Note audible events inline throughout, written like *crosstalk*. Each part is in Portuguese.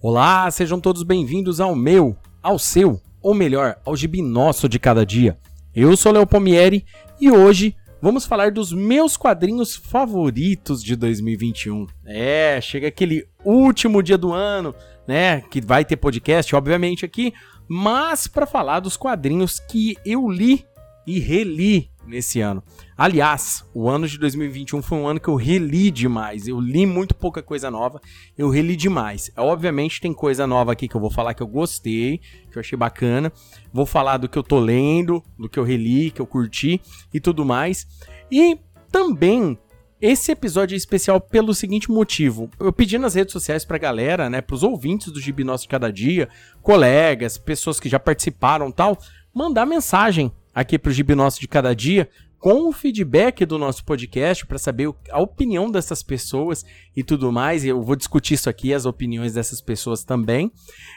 Olá, sejam todos bem-vindos ao meu, ao seu, ou melhor, ao gibi nosso de cada dia. Eu sou Léo Palmieri e hoje vamos falar dos meus quadrinhos favoritos de 2021. É, chega aquele último dia do ano, né, que vai ter podcast, obviamente, aqui, mas para falar dos quadrinhos que eu li e reli nesse ano. Aliás, o ano de 2021 foi um ano que eu reli demais. Eu li muito pouca coisa nova, eu reli demais. Obviamente tem coisa nova aqui que eu vou falar que eu gostei, que eu achei bacana. Vou falar do que eu tô lendo, do que eu reli, que eu curti e tudo mais. E também esse episódio é especial pelo seguinte motivo. Eu pedi nas redes sociais pra galera, né, pros ouvintes do Gibi Nosso de Cada Dia, colegas, pessoas que já participaram tal, mandar mensagem aqui para o Gibi Nosso de Cada Dia com o feedback do nosso podcast para saber a opinião dessas pessoas e tudo mais. Eu vou discutir isso aqui, as opiniões dessas pessoas também.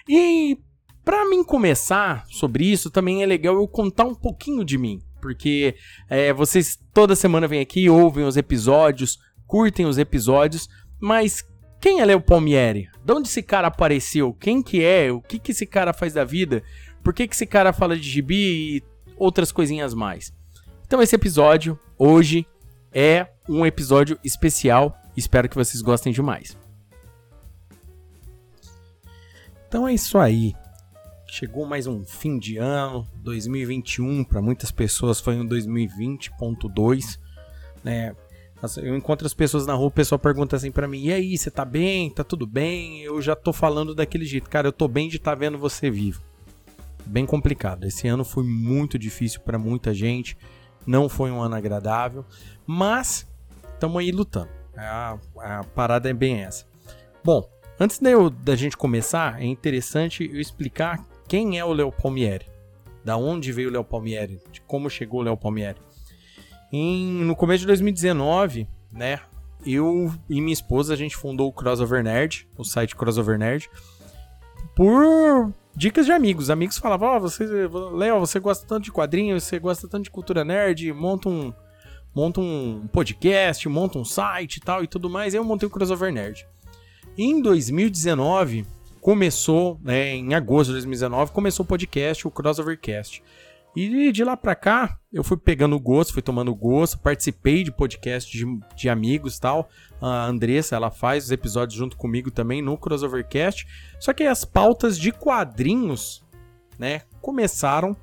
E para mim começar sobre isso, também é legal eu contar um pouquinho de mim, porque é, vocês toda semana vêm aqui, ouvem os episódios, curtem os episódios, mas quem é Léo Palmieri? De onde esse cara apareceu? Quem que é? O que que esse cara faz da vida? Por que que esse cara fala de gibi e outras coisinhas mais. Então esse episódio hoje é um episódio especial. Espero que vocês gostem demais. Então é isso aí. Chegou mais um fim de ano, 2021, para muitas pessoas foi um 2020.2, né? Eu encontro as pessoas na rua, o pessoal pergunta assim para mim: "E aí, você tá bem? Tá tudo bem?" Eu já tô falando daquele jeito, cara, eu tô bem de estar tá vendo você vivo bem complicado. Esse ano foi muito difícil para muita gente, não foi um ano agradável, mas estamos aí lutando. A, a, parada é bem essa. Bom, antes eu, da gente começar, é interessante eu explicar quem é o Léo Palmieri, da onde veio o Léo Palmieri, de como chegou o Léo Palmieri. Em, no começo de 2019, né, eu e minha esposa a gente fundou o Crossover Nerd, o site Crossover Nerd, por dicas de amigos. Amigos falavam: Ó, oh, você, Léo, você gosta tanto de quadrinhos, você gosta tanto de cultura nerd, monta um, monta um podcast, monta um site e tal e tudo mais. Eu montei o Crossover Nerd. Em 2019, começou, né, em agosto de 2019, começou o podcast, o Crossovercast. E de lá pra cá, eu fui pegando gosto, fui tomando gosto, participei de podcast de, de amigos tal. A Andressa, ela faz os episódios junto comigo também no Crossovercast. Só que as pautas de quadrinhos, né, começaram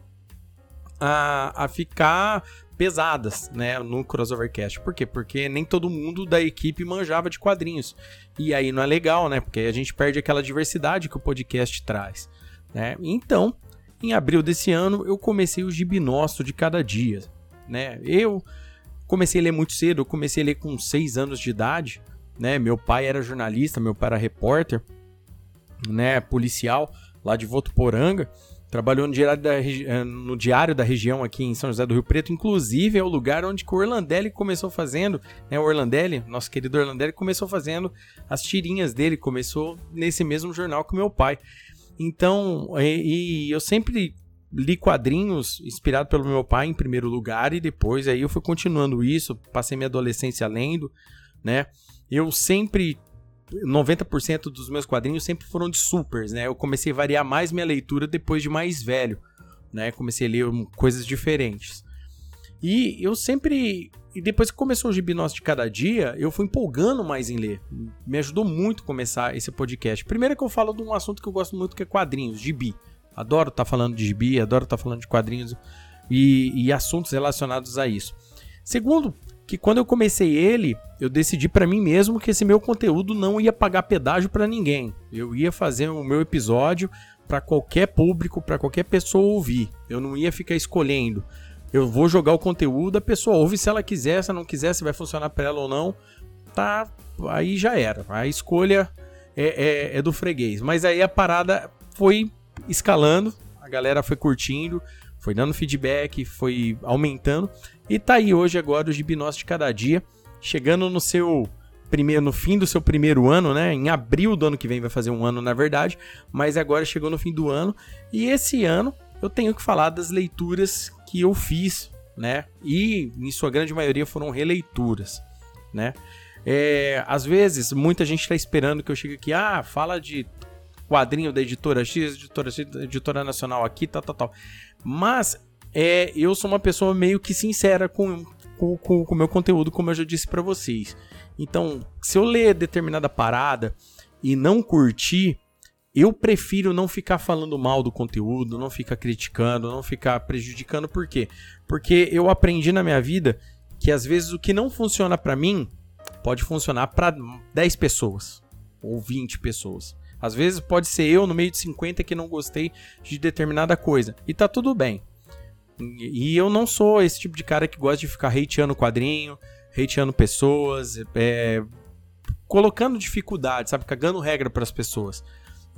a, a ficar pesadas, né, no Crossovercast. Por quê? Porque nem todo mundo da equipe manjava de quadrinhos. E aí não é legal, né? Porque a gente perde aquela diversidade que o podcast traz, né? Então, em abril desse ano, eu comecei o Gibi Nosso de cada dia. Né? Eu comecei a ler muito cedo, eu comecei a ler com 6 anos de idade. Né? Meu pai era jornalista, meu pai era repórter, né? policial lá de Votuporanga. Trabalhou no diário, da, eh, no diário da região aqui em São José do Rio Preto. Inclusive, é o lugar onde o Orlandelli começou fazendo. Né? O Orlandelli, nosso querido Orlandelli, começou fazendo as tirinhas dele. Começou nesse mesmo jornal que meu pai. Então, e, e eu sempre li quadrinhos inspirado pelo meu pai em primeiro lugar e depois aí eu fui continuando isso, passei minha adolescência lendo, né? Eu sempre 90% dos meus quadrinhos sempre foram de supers, né? Eu comecei a variar mais minha leitura depois de mais velho, né? Comecei a ler coisas diferentes. E eu sempre. E depois que começou o Gibi Nosso de Cada Dia, eu fui empolgando mais em ler. Me ajudou muito começar esse podcast. Primeiro que eu falo de um assunto que eu gosto muito, que é quadrinhos, gibi. Adoro estar tá falando de gibi, adoro estar tá falando de quadrinhos e, e assuntos relacionados a isso. Segundo, que quando eu comecei ele, eu decidi para mim mesmo que esse meu conteúdo não ia pagar pedágio para ninguém. Eu ia fazer o meu episódio para qualquer público, para qualquer pessoa ouvir. Eu não ia ficar escolhendo eu vou jogar o conteúdo, a pessoa ouve se ela quiser, se não quiser, se vai funcionar para ela ou não. Tá, aí já era. A escolha é, é, é do freguês. Mas aí a parada foi escalando, a galera foi curtindo, foi dando feedback, foi aumentando. E tá aí hoje agora o Gibi Nosso de Cada Dia, chegando no seu primeiro no fim do seu primeiro ano, né? Em abril do ano que vem vai fazer um ano, na verdade, mas agora chegou no fim do ano. E esse ano eu tenho que falar das leituras que eu fiz, né? E em sua grande maioria foram releituras, né? É, às vezes muita gente está esperando que eu chegue aqui, ah, fala de quadrinho da editora X, editora X, editora nacional aqui, tal, tal, tal. Mas é, eu sou uma pessoa meio que sincera com o com, com, meu conteúdo, como eu já disse para vocês. Então, se eu ler determinada parada e não curtir, eu prefiro não ficar falando mal do conteúdo, não ficar criticando, não ficar prejudicando. Por quê? Porque eu aprendi na minha vida que às vezes o que não funciona para mim pode funcionar para 10 pessoas ou 20 pessoas. Às vezes pode ser eu no meio de 50 que não gostei de determinada coisa. E tá tudo bem. E eu não sou esse tipo de cara que gosta de ficar hateando quadrinho, hateando pessoas, é, colocando dificuldade, sabe? Cagando regra para as pessoas.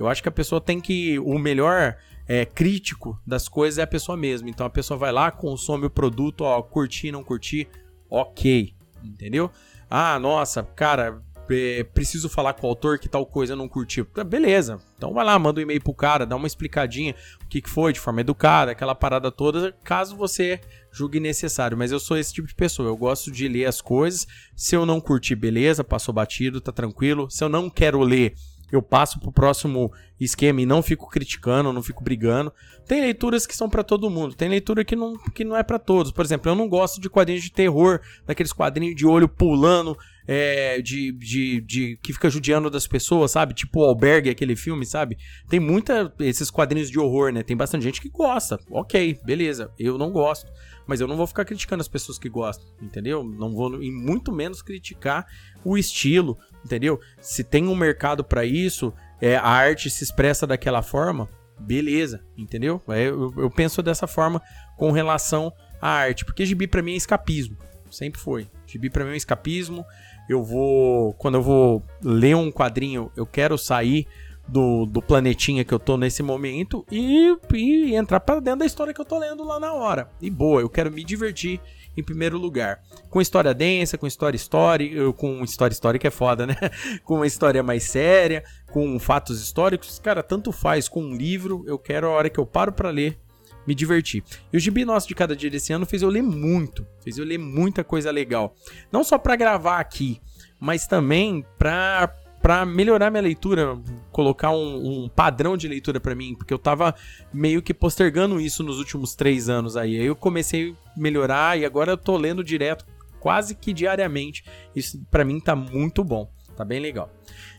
Eu acho que a pessoa tem que. O melhor é, crítico das coisas é a pessoa mesma. Então a pessoa vai lá, consome o produto, ó, curtir, não curtir, ok. Entendeu? Ah, nossa, cara, é, preciso falar com o autor que tal coisa não curtiu. Tá, beleza. Então vai lá, manda um e-mail pro cara, dá uma explicadinha o que, que foi, de forma educada, aquela parada toda, caso você julgue necessário. Mas eu sou esse tipo de pessoa. Eu gosto de ler as coisas. Se eu não curtir, beleza, passou batido, tá tranquilo. Se eu não quero ler eu passo pro próximo esquema e não fico criticando, não fico brigando. Tem leituras que são para todo mundo, tem leitura que não, que não é para todos. Por exemplo, eu não gosto de quadrinhos de terror, daqueles quadrinhos de olho pulando, é, de, de, de, que fica judiando das pessoas, sabe? Tipo o Albergue, aquele filme, sabe? Tem muita esses quadrinhos de horror, né? Tem bastante gente que gosta. Ok, beleza. Eu não gosto. Mas eu não vou ficar criticando as pessoas que gostam, entendeu? Não vou, e muito menos criticar o estilo, entendeu? Se tem um mercado para isso, é, a arte se expressa daquela forma, beleza, entendeu? É, eu, eu, penso dessa forma com relação à arte, porque gibi para mim é escapismo, sempre foi. Gibi para mim é escapismo. Eu vou, quando eu vou ler um quadrinho, eu quero sair do, do planetinha que eu tô nesse momento e, e entrar para dentro da história que eu tô lendo lá na hora. E boa, eu quero me divertir em primeiro lugar. Com história densa, com história histórica, com história histórica é foda, né? *laughs* com uma história mais séria, com fatos históricos, cara, tanto faz com um livro, eu quero a hora que eu paro para ler me divertir. E o gibi nosso de cada dia desse ano fez eu ler muito, fez eu ler muita coisa legal. Não só para gravar aqui, mas também para para melhorar minha leitura, colocar um, um padrão de leitura para mim, porque eu tava meio que postergando isso nos últimos três anos aí. Aí eu comecei a melhorar e agora eu tô lendo direto, quase que diariamente. Isso para mim tá muito bom, tá bem legal.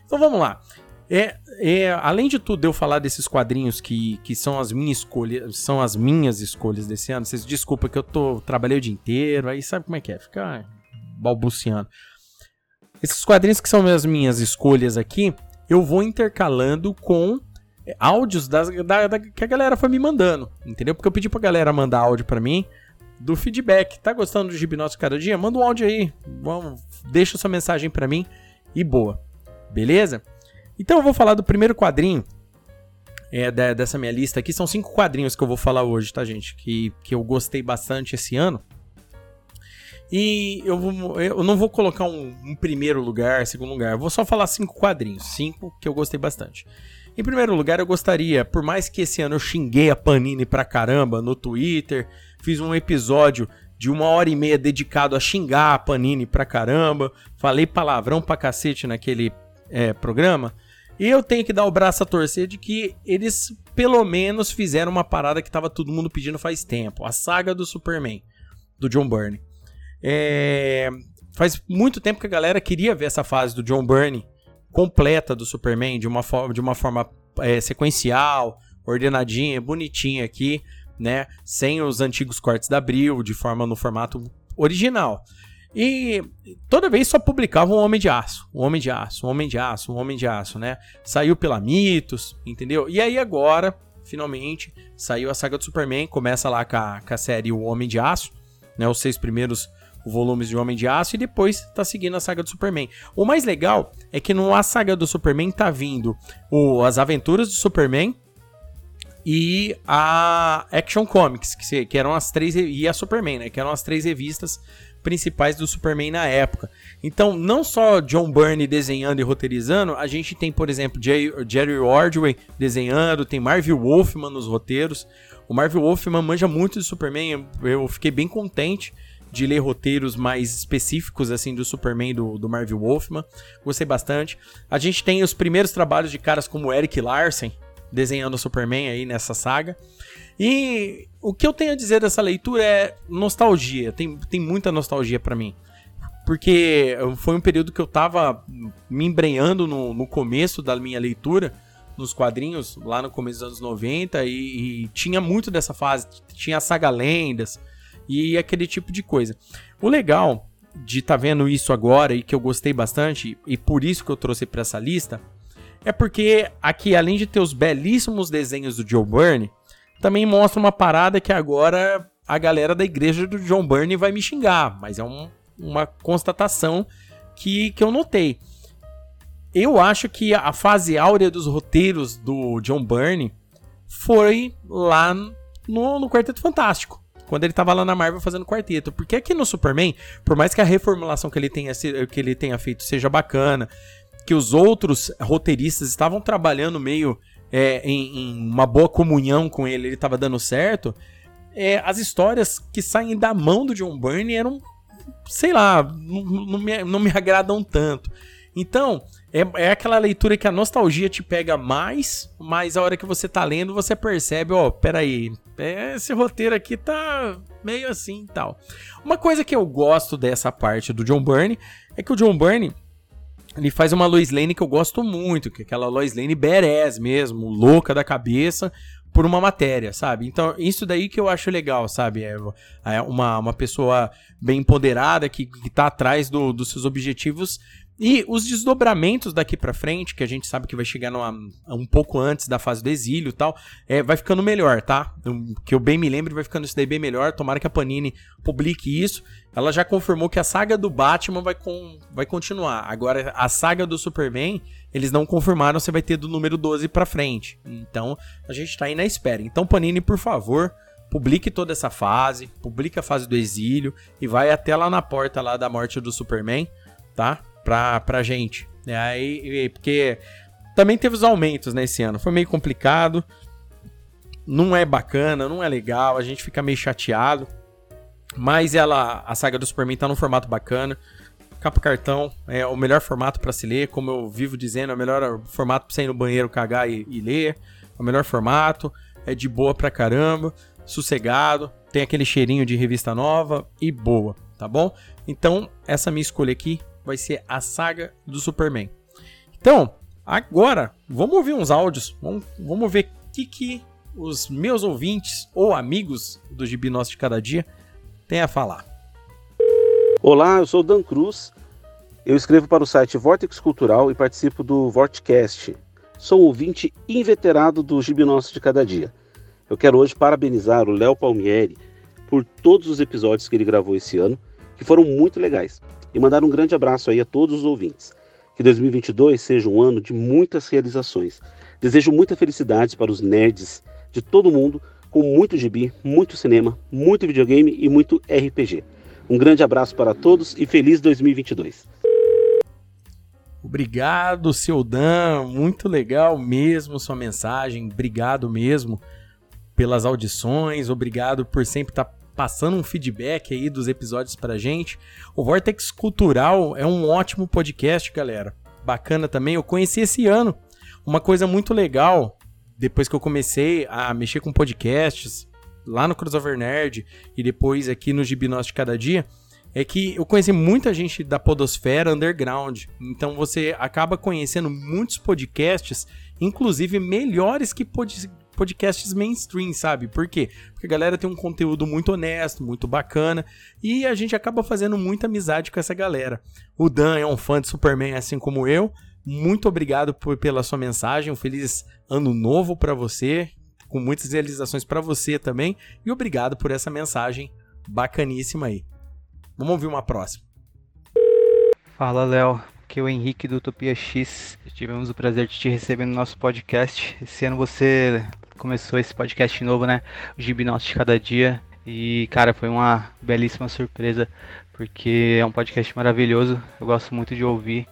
Então vamos lá. É, é, além de tudo eu falar desses quadrinhos que, que são as minhas escolhas, são as minhas escolhas desse ano. Vocês desculpa que eu tô trabalhei o dia inteiro, aí sabe como é que é, fica balbuciando. Esses quadrinhos que são as minhas escolhas aqui, eu vou intercalando com é, áudios das, da, da, que a galera foi me mandando, entendeu? Porque eu pedi pra galera mandar áudio para mim do feedback. Tá gostando do Gibi Nosso Cada Dia? Manda um áudio aí, vamos, deixa sua mensagem para mim e boa, beleza? Então eu vou falar do primeiro quadrinho é, dessa minha lista aqui. São cinco quadrinhos que eu vou falar hoje, tá, gente? Que, que eu gostei bastante esse ano. E eu, vou, eu não vou colocar um, um, primeiro lugar, segundo lugar. Vou só falar cinco quadrinhos. Cinco que eu gostei bastante. Em primeiro lugar, eu gostaria, por mais que esse ano eu xinguei a Panini pra caramba no Twitter, fiz um episódio de uma hora e meia dedicado a xingar a Panini pra caramba, falei palavrão pra cacete naquele é, programa. E eu tenho que dar o braço a torcer de que eles pelo menos fizeram uma parada que tava todo mundo pedindo faz tempo: a saga do Superman, do John Byrne. É... Faz muito tempo que a galera queria ver essa fase do John Byrne completa do Superman, de uma forma, de uma forma é, sequencial, ordenadinha, bonitinha aqui, né? Sem os antigos cortes da Abril, de forma no formato original. E toda vez só publicava um Homem de Aço, um Homem de Aço, um Homem de Aço, um Homem de Aço, né? Saiu pela Mitos, entendeu? E aí agora, finalmente, saiu a saga do Superman, começa lá com a, com a série O Homem de Aço, né? Os seis primeiros volumes de Homem de Aço e depois tá seguindo a saga do Superman. O mais legal é que no a saga do Superman tá vindo o, as aventuras do Superman e a Action Comics, que, que eram as três e a Superman, né, que eram as três revistas principais do Superman na época. Então, não só John Byrne desenhando e roteirizando, a gente tem, por exemplo, Jerry Ordway desenhando, tem Marvel Wolfman nos roteiros. O Marvel Wolfman manja muito de Superman, eu fiquei bem contente de ler roteiros mais específicos, assim, do Superman do, do Marvel Wolfman. Gostei bastante. A gente tem os primeiros trabalhos de caras como Eric Larsen, desenhando o Superman aí nessa saga. E o que eu tenho a dizer dessa leitura é nostalgia. Tem, tem muita nostalgia para mim. Porque foi um período que eu tava me embrenhando no, no começo da minha leitura nos quadrinhos, lá no começo dos anos 90, e, e tinha muito dessa fase. Tinha a saga Lendas e aquele tipo de coisa. O legal de estar tá vendo isso agora e que eu gostei bastante, e por isso que eu trouxe para essa lista, é porque aqui, além de ter os belíssimos desenhos do Joe Byrne, também mostra uma parada que agora a galera da igreja do John Byrne vai me xingar, mas é um, uma constatação que, que eu notei. Eu acho que a fase áurea dos roteiros do John Byrne foi lá no, no Quarteto Fantástico. Quando ele tava lá na Marvel fazendo quarteto. Porque aqui no Superman, por mais que a reformulação que ele tenha, que ele tenha feito seja bacana, que os outros roteiristas estavam trabalhando meio é, em, em, uma boa comunhão com ele, ele estava dando certo. É, as histórias que saem da mão do John Byrne eram, sei lá, não, não, me, não me *laughs* agradam tanto. Então, é, é aquela leitura que a nostalgia te pega mais, mas a hora que você tá lendo, você percebe, ó, oh, peraí, esse roteiro aqui tá meio assim e tal. Uma coisa que eu gosto dessa parte do John Byrne é que o John Byrne ele faz uma Lois Lane que eu gosto muito, que é aquela Lois Lane badass mesmo, louca da cabeça, por uma matéria, sabe? Então, isso daí que eu acho legal, sabe? É, é uma, uma pessoa bem empoderada que, que tá atrás do, dos seus objetivos e os desdobramentos daqui para frente, que a gente sabe que vai chegar numa, um pouco antes da fase do exílio e tal, é, vai ficando melhor, tá? Que eu bem me lembro, vai ficando isso daí bem melhor. Tomara que a Panini publique isso. Ela já confirmou que a saga do Batman vai, com, vai continuar. Agora, a saga do Superman, eles não confirmaram se vai ter do número 12 pra frente. Então, a gente tá aí na espera. Então, Panini, por favor, publique toda essa fase, publique a fase do exílio e vai até lá na porta lá da morte do Superman, tá? Pra, pra gente. E aí, porque também teve os aumentos nesse né, ano. Foi meio complicado. Não é bacana, não é legal. A gente fica meio chateado. Mas ela, a saga do Superman tá num formato bacana. Capa cartão é o melhor formato para se ler, como eu vivo dizendo, é o melhor formato pra você ir no banheiro cagar e, e ler. É o melhor formato, é de boa pra caramba, sossegado, tem aquele cheirinho de revista nova e boa, tá bom? Então, essa minha escolha aqui vai ser a saga do Superman. Então, agora, vamos ouvir uns áudios, vamos, vamos ver o que, que os meus ouvintes ou amigos do Gibi Nosso de Cada Dia têm a falar. Olá, eu sou o Dan Cruz, eu escrevo para o site Vortex Cultural e participo do Vortcast. Sou ouvinte inveterado do Gibi Nosso de Cada Dia. Eu quero hoje parabenizar o Léo Palmieri por todos os episódios que ele gravou esse ano, que foram muito legais e mandar um grande abraço aí a todos os ouvintes. Que 2022 seja um ano de muitas realizações. Desejo muita felicidade para os nerds de todo mundo, com muito gibi, muito cinema, muito videogame e muito RPG. Um grande abraço para todos e feliz 2022. Obrigado, seu Dan. Muito legal mesmo sua mensagem. Obrigado mesmo pelas audições. Obrigado por sempre estar passando um feedback aí dos episódios pra gente. O Vortex Cultural é um ótimo podcast, galera. Bacana também. Eu conheci esse ano. Uma coisa muito legal, depois que eu comecei a mexer com podcasts, lá no Crossover Nerd e depois aqui no Gibinós de Cada Dia, é que eu conheci muita gente da podosfera underground. Então você acaba conhecendo muitos podcasts, inclusive melhores que pod podcasts mainstream, sabe? Por quê? Porque a galera tem um conteúdo muito honesto, muito bacana, e a gente acaba fazendo muita amizade com essa galera. O Dan é um fã de Superman assim como eu. Muito obrigado por, pela sua mensagem. Um feliz ano novo para você, com muitas realizações para você também, e obrigado por essa mensagem bacaníssima aí. Vamos ouvir uma próxima. Fala, Léo. Aqui é o Henrique do Utopia X. Tivemos o prazer de te receber no nosso podcast. Esse ano você começou esse podcast novo, né? O Gibi Nosso de Cada Dia. E, cara, foi uma belíssima surpresa, porque é um podcast maravilhoso. Eu gosto muito de ouvir.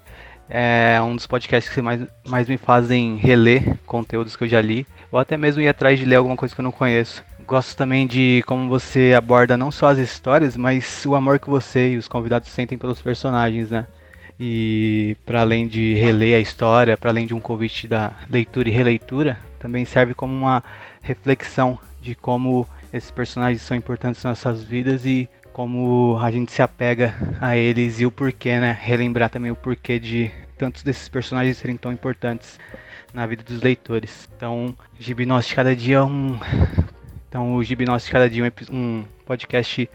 É um dos podcasts que mais, mais me fazem reler conteúdos que eu já li, ou até mesmo ir atrás de ler alguma coisa que eu não conheço. Gosto também de como você aborda não só as histórias, mas o amor que você e os convidados sentem pelos personagens, né? E para além de reler a história, para além de um convite da leitura e releitura, também serve como uma reflexão de como esses personagens são importantes nas nossas vidas e como a gente se apega a eles e o porquê, né? Relembrar também o porquê de tantos desses personagens serem tão importantes na vida dos leitores. Então, Gibi de Cada Dia é um. Então, o Gibi de Cada Dia é um podcast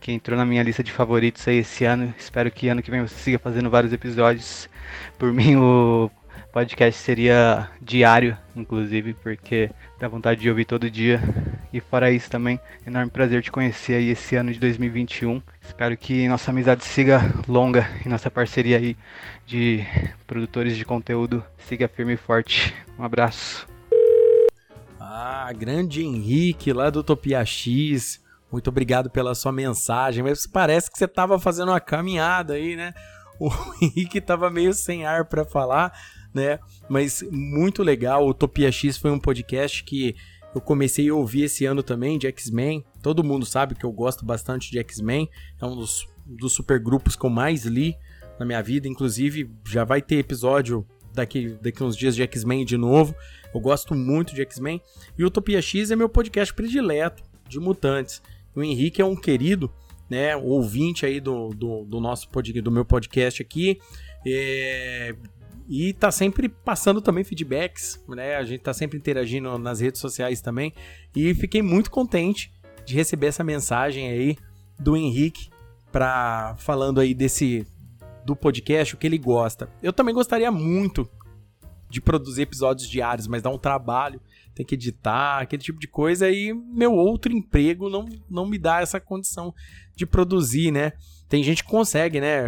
que entrou na minha lista de favoritos aí esse ano. Espero que ano que vem você siga fazendo vários episódios. Por mim, o podcast seria diário, inclusive, porque dá vontade de ouvir todo dia. E fora isso também, enorme prazer te conhecer aí esse ano de 2021. Espero que nossa amizade siga longa e nossa parceria aí de produtores de conteúdo siga firme e forte. Um abraço. Ah, grande Henrique lá do Utopia X. Muito obrigado pela sua mensagem. Mas parece que você estava fazendo uma caminhada aí, né? O *laughs* Henrique estava meio sem ar para falar, né? Mas muito legal. O Utopia X foi um podcast que eu comecei a ouvir esse ano também de X-Men. Todo mundo sabe que eu gosto bastante de X-Men. É um dos, dos supergrupos que eu mais li na minha vida. Inclusive, já vai ter episódio daqui, daqui uns dias de X-Men de novo. Eu gosto muito de X-Men. E Utopia X é meu podcast predileto de mutantes. O Henrique é um querido, né, ouvinte aí do, do, do nosso do meu podcast aqui. É, e tá sempre passando também feedbacks, né? A gente tá sempre interagindo nas redes sociais também. E fiquei muito contente de receber essa mensagem aí do Henrique para falando aí desse do podcast, o que ele gosta. Eu também gostaria muito de produzir episódios diários, mas dá um trabalho, tem que editar, aquele tipo de coisa e meu outro emprego não, não me dá essa condição de produzir, né? Tem gente que consegue, né?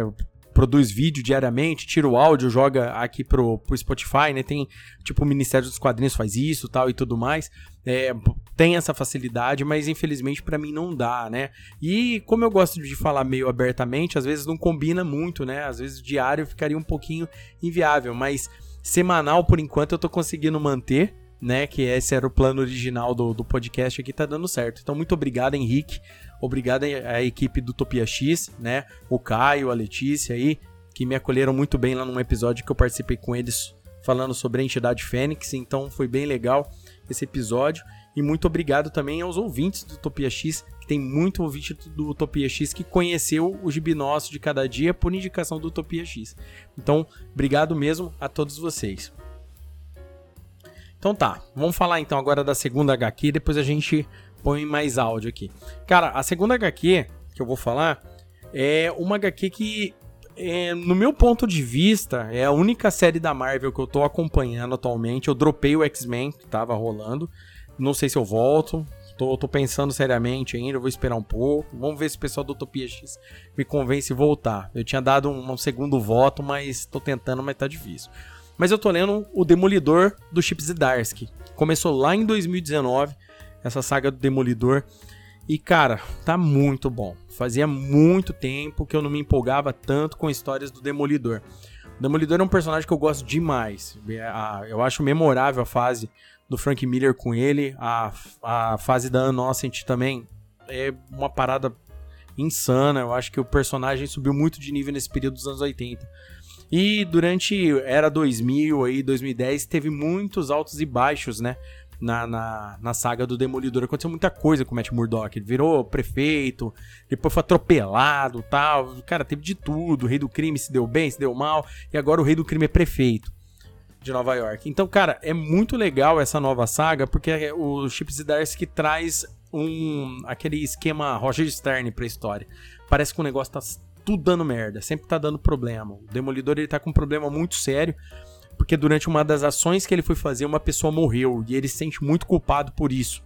Produz vídeo diariamente, tira o áudio, joga aqui pro, pro Spotify, né? Tem, tipo, o Ministério dos Quadrinhos faz isso tal e tudo mais. É, tem essa facilidade, mas infelizmente para mim não dá, né? E como eu gosto de falar meio abertamente, às vezes não combina muito, né? Às vezes diário ficaria um pouquinho inviável, mas semanal por enquanto eu tô conseguindo manter né? Que esse era o plano original do, do podcast aqui, tá dando certo. Então, muito obrigado, Henrique. Obrigado à equipe do Topia X, né? O Caio, a Letícia aí, que me acolheram muito bem lá num episódio que eu participei com eles falando sobre a entidade Fênix. Então, foi bem legal esse episódio. E muito obrigado também aos ouvintes do Utopia X, que tem muito ouvinte do Utopia X que conheceu o Gibi Nosso de cada dia por indicação do Utopia X. Então, obrigado mesmo a todos vocês. Então tá, vamos falar então agora da segunda HQ, depois a gente põe mais áudio aqui. Cara, a segunda HQ que eu vou falar é uma HQ que, é, no meu ponto de vista, é a única série da Marvel que eu tô acompanhando atualmente. Eu dropei o X-Men que tava rolando. Não sei se eu volto. Tô, tô, pensando seriamente ainda, vou esperar um pouco. Vamos ver se o pessoal do Utopia X me convence a voltar. Eu tinha dado um, um segundo voto, mas tô tentando, mas tá difícil. Mas eu tô lendo o Demolidor do Chip Zdarsky. Começou lá em 2019, essa saga do Demolidor. E cara, tá muito bom. Fazia muito tempo que eu não me empolgava tanto com histórias do Demolidor. O Demolidor é um personagem que eu gosto demais. É, eu acho memorável a fase do Frank Miller com ele. A, a fase da Innocent também é uma parada insana. Eu acho que o personagem subiu muito de nível nesse período dos anos 80. E durante era 2000 aí, 2010, teve muitos altos e baixos, né? Na, na, na saga do Demolidor. Aconteceu muita coisa com o Matt Murdock. Ele virou prefeito, depois foi atropelado tal. Cara, teve de tudo. O rei do crime se deu bem, se deu mal. E agora o rei do crime é prefeito de Nova York. Então, cara, é muito legal essa nova saga, porque o Chip Zdarsky traz um aquele esquema Roger Stern pra história. Parece que o negócio tá tudo dando merda, sempre tá dando problema. O Demolidor ele tá com um problema muito sério, porque durante uma das ações que ele foi fazer, uma pessoa morreu e ele se sente muito culpado por isso.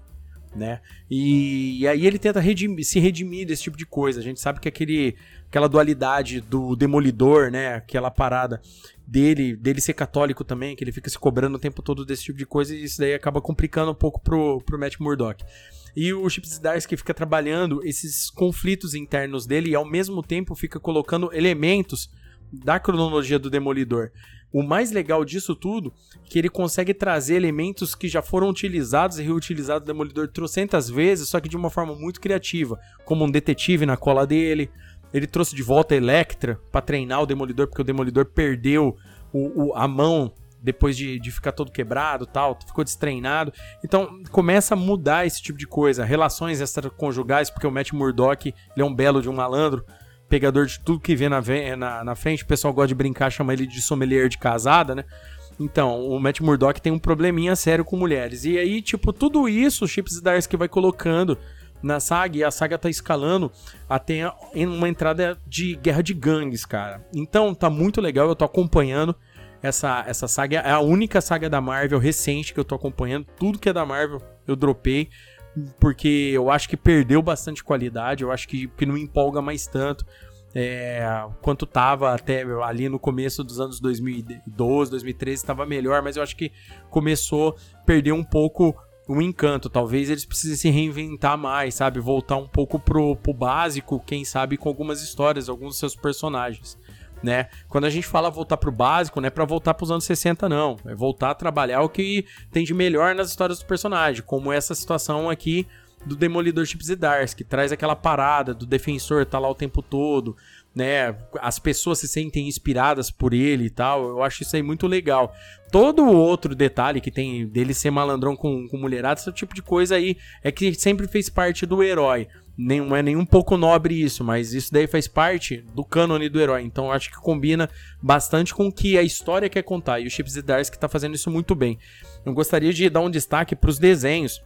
Né? E, e aí ele tenta redimir, se redimir desse tipo de coisa. A gente sabe que aquele, aquela dualidade do demolidor, né? Aquela parada dele, dele ser católico também, que ele fica se cobrando o tempo todo desse tipo de coisa, e isso daí acaba complicando um pouco pro, pro Matt Murdock. E o Chip Zdarsky fica trabalhando esses conflitos internos dele e ao mesmo tempo fica colocando elementos da cronologia do Demolidor. O mais legal disso tudo é que ele consegue trazer elementos que já foram utilizados e reutilizados no Demolidor trocentas vezes, só que de uma forma muito criativa, como um detetive na cola dele. Ele trouxe de volta a Electra para treinar o Demolidor, porque o Demolidor perdeu o, o, a mão depois de, de ficar todo quebrado tal, ficou destreinado. Então começa a mudar esse tipo de coisa. Relações extraconjugais, porque o Matt Murdock ele é um belo de um malandro pegador de tudo que vê na, na, na frente. O pessoal gosta de brincar, chama ele de sommelier de casada, né? Então, o Matt Murdock tem um probleminha sério com mulheres. E aí, tipo, tudo isso o Chips Darsky vai colocando na saga e a saga tá escalando até uma entrada de guerra de gangues, cara. Então, tá muito legal, eu tô acompanhando essa, essa saga. É a única saga da Marvel recente que eu tô acompanhando. Tudo que é da Marvel eu dropei porque eu acho que perdeu bastante qualidade, eu acho que, que não empolga mais tanto. É, quanto tava até ali no começo dos anos 2012, 2013 estava melhor, mas eu acho que começou a perder um pouco o encanto. Talvez eles precisem se reinventar mais, sabe? Voltar um pouco pro, pro básico, quem sabe com algumas histórias, alguns dos seus personagens né? Quando a gente fala voltar pro básico, não é pra voltar pros anos 60, não. É voltar a trabalhar o que tem de melhor nas histórias do personagem, como essa situação aqui do Demolidor Chips e Dars, que traz aquela parada do defensor tá lá o tempo todo, né? As pessoas se sentem inspiradas por ele e tal. Eu acho isso aí muito legal. Todo outro detalhe que tem dele ser malandrão com, com mulherada, esse tipo de coisa aí, é que sempre fez parte do herói não é nem um pouco nobre isso, mas isso daí faz parte do cânone do herói. Então acho que combina bastante com o que a história quer contar. E o Chips Darsky está fazendo isso muito bem. Eu gostaria de dar um destaque para os desenhos,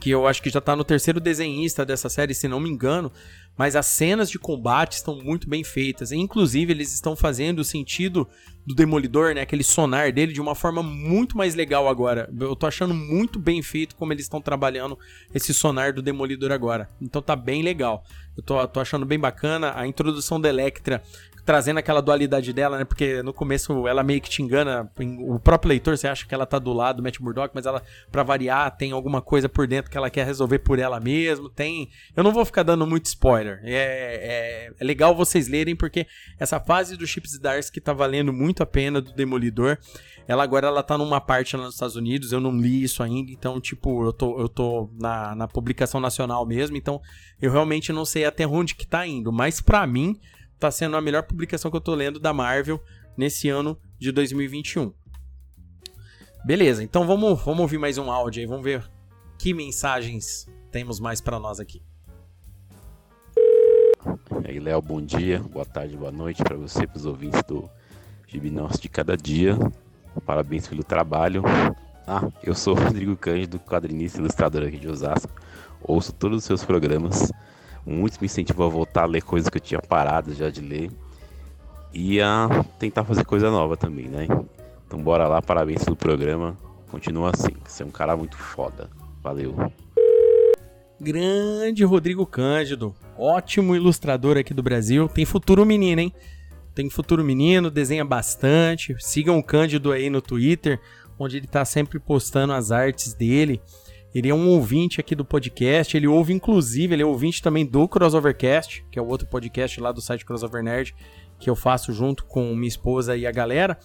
que eu acho que já está no terceiro desenhista dessa série, se não me engano. Mas as cenas de combate estão muito bem feitas. Inclusive, eles estão fazendo o sentido do Demolidor, né? Aquele sonar dele de uma forma muito mais legal agora. Eu tô achando muito bem feito como eles estão trabalhando esse sonar do Demolidor agora. Então tá bem legal. Eu tô, tô achando bem bacana. A introdução da Electra trazendo aquela dualidade dela, né? Porque no começo ela meio que te engana. O próprio leitor, você acha que ela tá do lado do Matt Murdock, mas ela, pra variar, tem alguma coisa por dentro que ela quer resolver por ela mesma. Tem. Eu não vou ficar dando muito spoiler. É, é, é legal vocês lerem, porque essa fase do Chips Dars que tá valendo muito a pena do Demolidor. Ela agora ela tá numa parte lá nos Estados Unidos, eu não li isso ainda, então, tipo, eu tô, eu tô na, na publicação nacional mesmo, então eu realmente não sei até onde que tá indo. Mas para mim, tá sendo a melhor publicação que eu tô lendo da Marvel nesse ano de 2021. Beleza, então vamos, vamos ouvir mais um áudio aí, vamos ver que mensagens temos mais para nós aqui. E aí, Léo, bom dia, boa tarde, boa noite para você, para os ouvintes do Gibi Nosso de Cada Dia. Parabéns pelo trabalho. Ah, eu sou Rodrigo Cândido, quadrinista e ilustrador aqui de Osasco. Ouço todos os seus programas Muitos me incentivam a voltar a ler coisas que eu tinha parado já de ler. E a tentar fazer coisa nova também, né? Então bora lá, parabéns pelo programa. Continua assim, você é um cara muito foda. Valeu. Grande Rodrigo Cândido, ótimo ilustrador aqui do Brasil. Tem futuro menino, hein? Tem futuro menino, desenha bastante. Sigam o Cândido aí no Twitter, onde ele tá sempre postando as artes dele. Ele é um ouvinte aqui do podcast. Ele ouve, inclusive, ele é ouvinte também do Crossovercast, que é o outro podcast lá do site Crossover Nerd, que eu faço junto com minha esposa e a galera.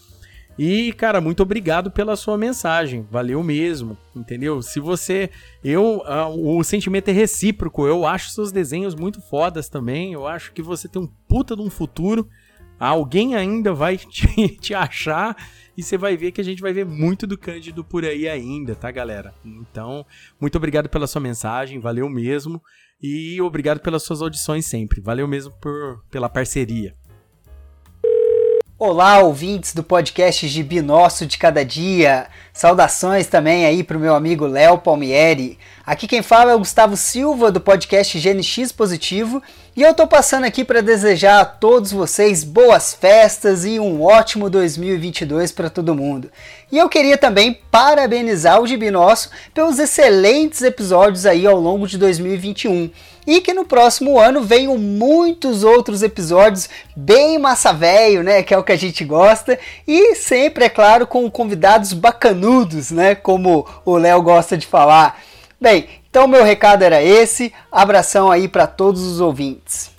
E, cara, muito obrigado pela sua mensagem. Valeu mesmo, entendeu? Se você. Eu. Uh, o sentimento é recíproco. Eu acho seus desenhos muito fodas também. Eu acho que você tem um puta de um futuro. Alguém ainda vai *laughs* te, te achar e você vai ver que a gente vai ver muito do Cândido por aí ainda, tá, galera? Então, muito obrigado pela sua mensagem, valeu mesmo. E obrigado pelas suas audições sempre. Valeu mesmo por, pela parceria. Olá, ouvintes do podcast Gibi Nosso de Cada Dia. Saudações também aí pro meu amigo Léo Palmieri. Aqui quem fala é o Gustavo Silva do podcast GNX Positivo e eu tô passando aqui para desejar a todos vocês boas festas e um ótimo 2022 para todo mundo. E eu queria também parabenizar o Gibi Nosso pelos excelentes episódios aí ao longo de 2021 e que no próximo ano venham muitos outros episódios bem massa velho, né, que é o que a gente gosta, e sempre, é claro, com convidados bacanudos, né, como o Léo gosta de falar. Bem, então meu recado era esse, abração aí para todos os ouvintes.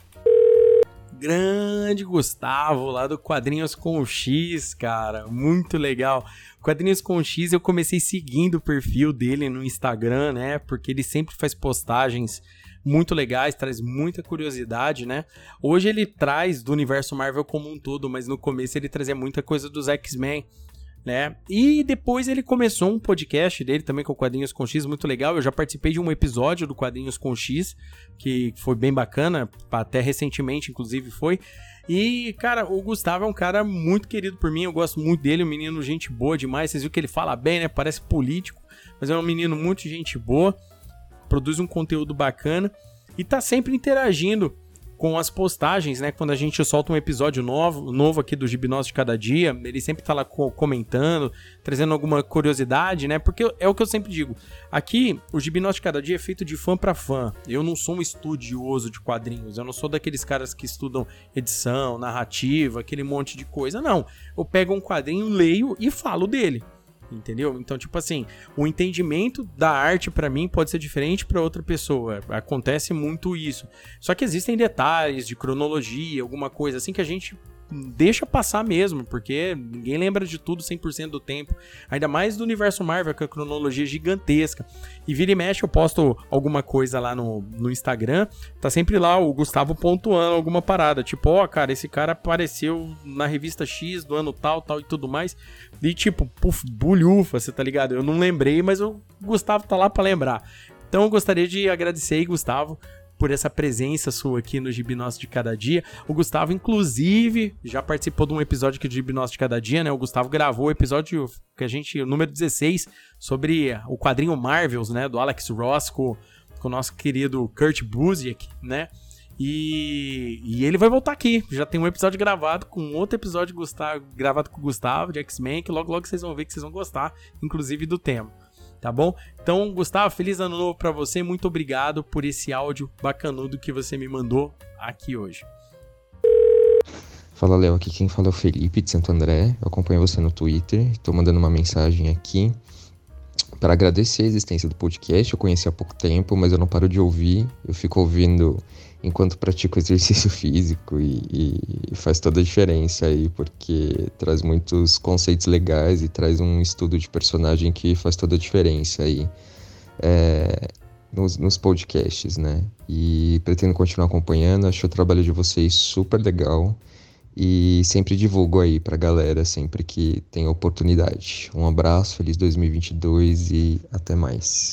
grande Gustavo, lá do Quadrinhos com X, cara. Muito legal. Quadrinhos com X, eu comecei seguindo o perfil dele no Instagram, né? Porque ele sempre faz postagens muito legais, traz muita curiosidade, né? Hoje ele traz do universo Marvel como um todo, mas no começo ele trazia muita coisa dos X-Men né? E depois ele começou um podcast dele também com Quadrinhos com X, muito legal. Eu já participei de um episódio do Quadrinhos com X, que foi bem bacana, até recentemente, inclusive, foi. E, cara, o Gustavo é um cara muito querido por mim, eu gosto muito dele, um menino gente boa demais. Vocês viram que ele fala bem, né? Parece político, mas é um menino muito gente boa, produz um conteúdo bacana e tá sempre interagindo com as postagens, né? Quando a gente solta um episódio novo, novo aqui do Gibnós de Cada Dia, ele sempre tá lá comentando, trazendo alguma curiosidade, né? Porque é o que eu sempre digo. Aqui, o Gibnós de Cada Dia é feito de fã para fã. Eu não sou um estudioso de quadrinhos, eu não sou daqueles caras que estudam edição, narrativa, aquele monte de coisa, não. Eu pego um quadrinho, leio e falo dele entendeu? Então, tipo assim, o entendimento da arte para mim pode ser diferente para outra pessoa. Acontece muito isso. Só que existem detalhes de cronologia, alguma coisa assim que a gente deixa passar mesmo, porque ninguém lembra de tudo 100% do tempo. Ainda mais do universo Marvel, que a cronologia é gigantesca. E vira e mexe, eu posto alguma coisa lá no, no Instagram, tá sempre lá o Gustavo pontuando alguma parada. Tipo, ó, oh, cara, esse cara apareceu na revista X do ano tal, tal e tudo mais. E tipo, puf, bulhufa, você tá ligado? Eu não lembrei, mas o Gustavo tá lá para lembrar. Então eu gostaria de agradecer aí, Gustavo, por essa presença sua aqui no Gibi de Cada Dia. O Gustavo, inclusive, já participou de um episódio aqui do Gibi de Cada Dia, né? O Gustavo gravou o episódio que a gente, o número 16, sobre o quadrinho Marvels, né? Do Alex Ross com, com o nosso querido Kurt Busiek, né? E, e, ele vai voltar aqui. Já tem um episódio gravado com outro episódio Gustavo, gravado com o Gustavo de X-Men, que logo logo vocês vão ver que vocês vão gostar, inclusive do tema tá bom? Então, Gustavo, feliz ano novo para você. Muito obrigado por esse áudio bacanudo que você me mandou aqui hoje. Fala, Léo. Aqui quem fala é o Felipe de Santo André. Eu acompanho você no Twitter. Estou mandando uma mensagem aqui para agradecer a existência do podcast. Eu conheci há pouco tempo, mas eu não paro de ouvir. Eu fico ouvindo enquanto pratico exercício *laughs* físico e, e, faz toda a diferença aí, porque traz muitos conceitos legais e traz um estudo de personagem que faz toda a diferença aí é, nos, nos, podcasts, né? E pretendo continuar acompanhando, acho o trabalho de vocês super legal e sempre divulgo aí pra galera sempre que tem oportunidade. Um abraço, feliz 2022 e até mais.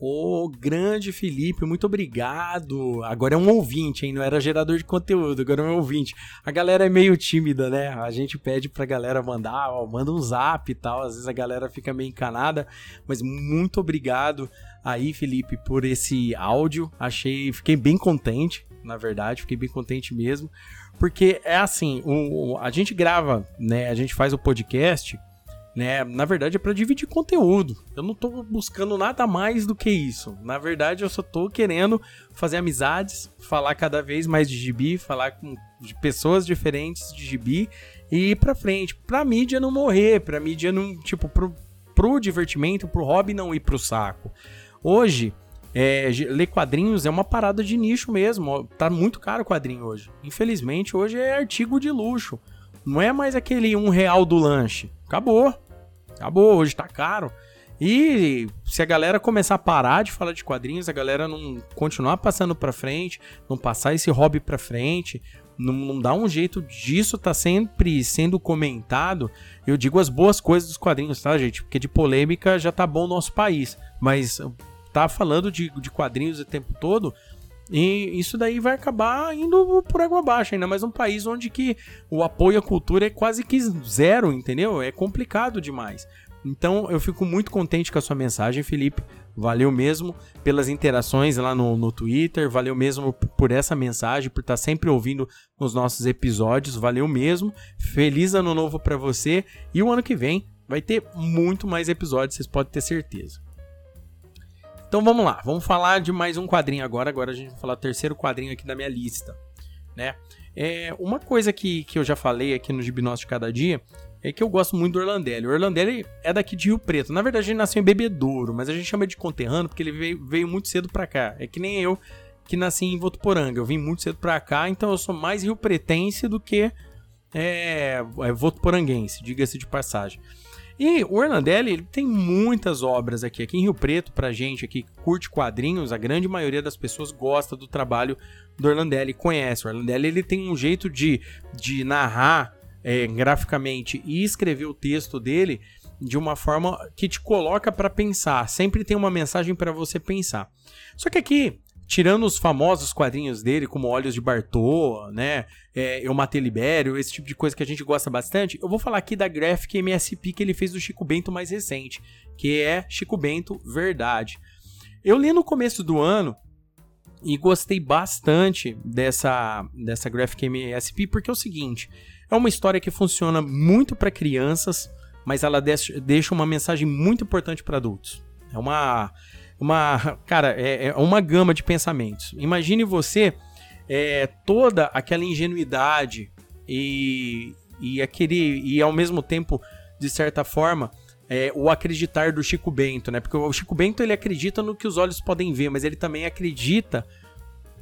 Ô, grande Felipe, muito obrigado. Agora é um ouvinte, hein? Não era gerador de conteúdo, agora é um ouvinte. A galera é meio tímida, né? A gente pede pra galera mandar, ó, manda um zap e tal. Às vezes a galera fica meio encanada, mas muito obrigado aí, Felipe, por esse áudio. Achei, fiquei bem contente, na verdade, fiquei bem contente mesmo. Porque é assim, o, a gente grava, né? A gente faz o podcast né? Na verdade é para dividir conteúdo. Eu não tô buscando nada mais do que isso. Na verdade eu só tô querendo fazer amizades, falar cada vez mais de gibi, falar com pessoas diferentes de gibi e ir para frente, pra mídia não morrer, pra mídia não, tipo, pro, pro divertimento, pro hobby não ir pro saco. Hoje, é, ler quadrinhos é uma parada de nicho mesmo. Tá muito caro o quadrinho hoje. Infelizmente, hoje é artigo de luxo. Não é mais aquele um real do lanche. Acabou. Acabou, hoje tá caro. E se a galera começar a parar de falar de quadrinhos, a galera não continuar passando pra frente, não passar esse hobby pra frente, não, não dá um jeito disso tá sempre sendo comentado. Eu digo as boas coisas dos quadrinhos, tá, gente? Porque de polêmica já tá bom o nosso país. Mas tá falando de, de quadrinhos o tempo todo, e isso daí vai acabar indo por água abaixo, ainda mais um país onde que o apoio à cultura é quase que zero, entendeu? É complicado demais. Então eu fico muito contente com a sua mensagem, Felipe. Valeu mesmo pelas interações lá no, no Twitter, valeu mesmo por essa mensagem, por estar sempre ouvindo os nossos episódios, valeu mesmo. Feliz ano novo para você e o ano que vem vai ter muito mais episódios, vocês podem ter certeza. Então vamos lá, vamos falar de mais um quadrinho agora. Agora a gente vai falar o terceiro quadrinho aqui da minha lista, né? É, uma coisa que, que eu já falei aqui no Gibnóstico de Cada Dia é que eu gosto muito do Orlandelli. O Orlandelli é daqui de Rio Preto. Na verdade, ele nasceu em Bebedouro, mas a gente chama de conterrâneo porque ele veio, veio muito cedo pra cá. É que nem eu, que nasci em Votuporanga. Eu vim muito cedo pra cá, então eu sou mais rio pretense do que é, é votuporanguense, diga-se de passagem. E o Orlandelli ele tem muitas obras aqui. Aqui em Rio Preto, pra gente aqui curte quadrinhos, a grande maioria das pessoas gosta do trabalho do Orlandelli, conhece. O Orlandelli ele tem um jeito de, de narrar é, graficamente e escrever o texto dele de uma forma que te coloca para pensar. Sempre tem uma mensagem para você pensar. Só que aqui tirando os famosos quadrinhos dele, como Olhos de Bartô, né? É, Eu Matei Libério, esse tipo de coisa que a gente gosta bastante, eu vou falar aqui da Graphic MSP que ele fez do Chico Bento mais recente, que é Chico Bento Verdade. Eu li no começo do ano e gostei bastante dessa, dessa Graphic MSP porque é o seguinte, é uma história que funciona muito para crianças, mas ela deixa uma mensagem muito importante para adultos. É uma uma. Cara, é, é uma gama de pensamentos. Imagine você é, toda aquela ingenuidade e, e aquele. E ao mesmo tempo, de certa forma. É, o acreditar do Chico Bento, né? Porque o Chico Bento ele acredita no que os olhos podem ver, mas ele também acredita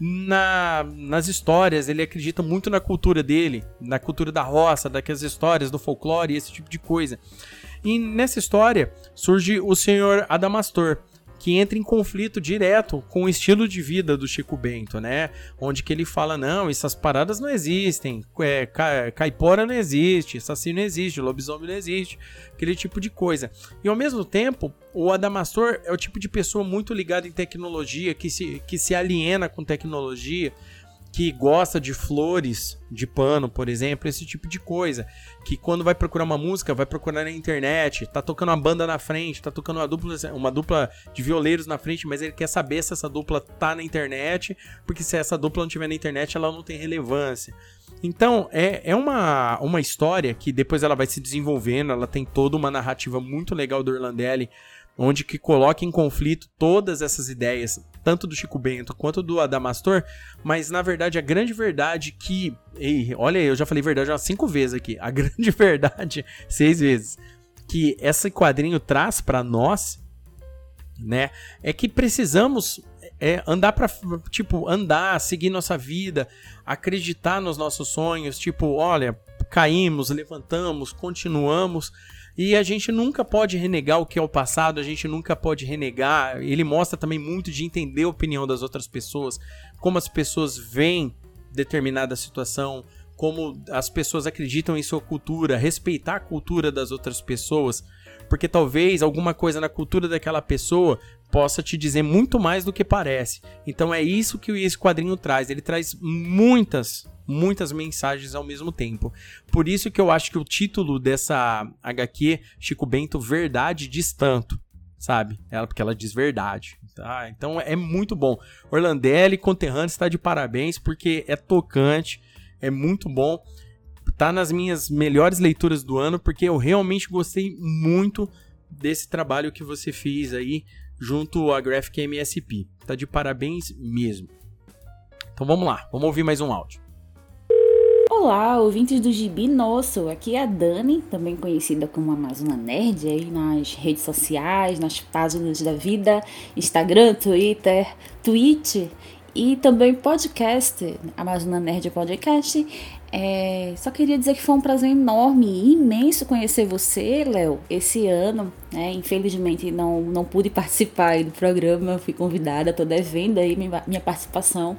na, nas histórias, ele acredita muito na cultura dele, na cultura da roça, daquelas histórias do folclore, esse tipo de coisa. E nessa história surge o senhor Adamastor, que entra em conflito direto com o estilo de vida do Chico Bento, né? Onde que ele fala, não, essas paradas não existem, é, ca, caipora não existe, assassino não existe, lobisomem não existe, aquele tipo de coisa. E ao mesmo tempo, o Adamastor é o tipo de pessoa muito ligada em tecnologia, que se, que se aliena com tecnologia, que gosta de flores de pano, por exemplo, esse tipo de coisa. Que quando vai procurar uma música, vai procurar na internet, tá tocando uma banda na frente, tá tocando uma dupla, uma dupla de violeiros na frente, mas ele quer saber se essa dupla tá na internet, porque se essa dupla não tiver na internet, ela não tem relevância. Então, é, é uma, uma história que depois ela vai se desenvolvendo, ela tem toda uma narrativa muito legal do Orlandelli, onde que coloca em conflito todas essas ideias, tanto do Chico Bento quanto do Adamastor, mas na verdade a grande verdade que, ei, olha aí, eu já falei verdade umas cinco vezes aqui, a *laughs* grande verdade, seis vezes, que esse quadrinho traz para nós, né, é que precisamos é andar para tipo andar, seguir nossa vida, acreditar nos nossos sonhos, tipo, olha, caímos, levantamos, continuamos e a gente nunca pode renegar o que é o passado, a gente nunca pode renegar. Ele mostra também muito de entender a opinião das outras pessoas, como as pessoas veem determinada situação, como as pessoas acreditam em sua cultura, respeitar a cultura das outras pessoas, porque talvez alguma coisa na cultura daquela pessoa possa te dizer muito mais do que parece. Então é isso que esse quadrinho traz. Ele traz muitas, muitas mensagens ao mesmo tempo. Por isso que eu acho que o título dessa HQ, Chico Bento, Verdade diz tanto, sabe? Ela porque ela diz verdade. Tá? Então é muito bom. Orlandelli Conterrâneo está de parabéns porque é tocante, é muito bom. Tá nas minhas melhores leituras do ano porque eu realmente gostei muito desse trabalho que você fez aí junto à Graphic MSP. Tá de parabéns mesmo. Então vamos lá, vamos ouvir mais um áudio. Olá, ouvintes do Gibi Nosso, aqui é a Dani, também conhecida como Amazona Nerd, aí nas redes sociais, nas páginas da vida, Instagram, Twitter, Twitch e também podcast, Amazona Nerd Podcast. É, só queria dizer que foi um prazer enorme e imenso conhecer você, Léo, esse ano. Né? Infelizmente não, não pude participar do programa, fui convidada, estou devendo aí minha, minha participação,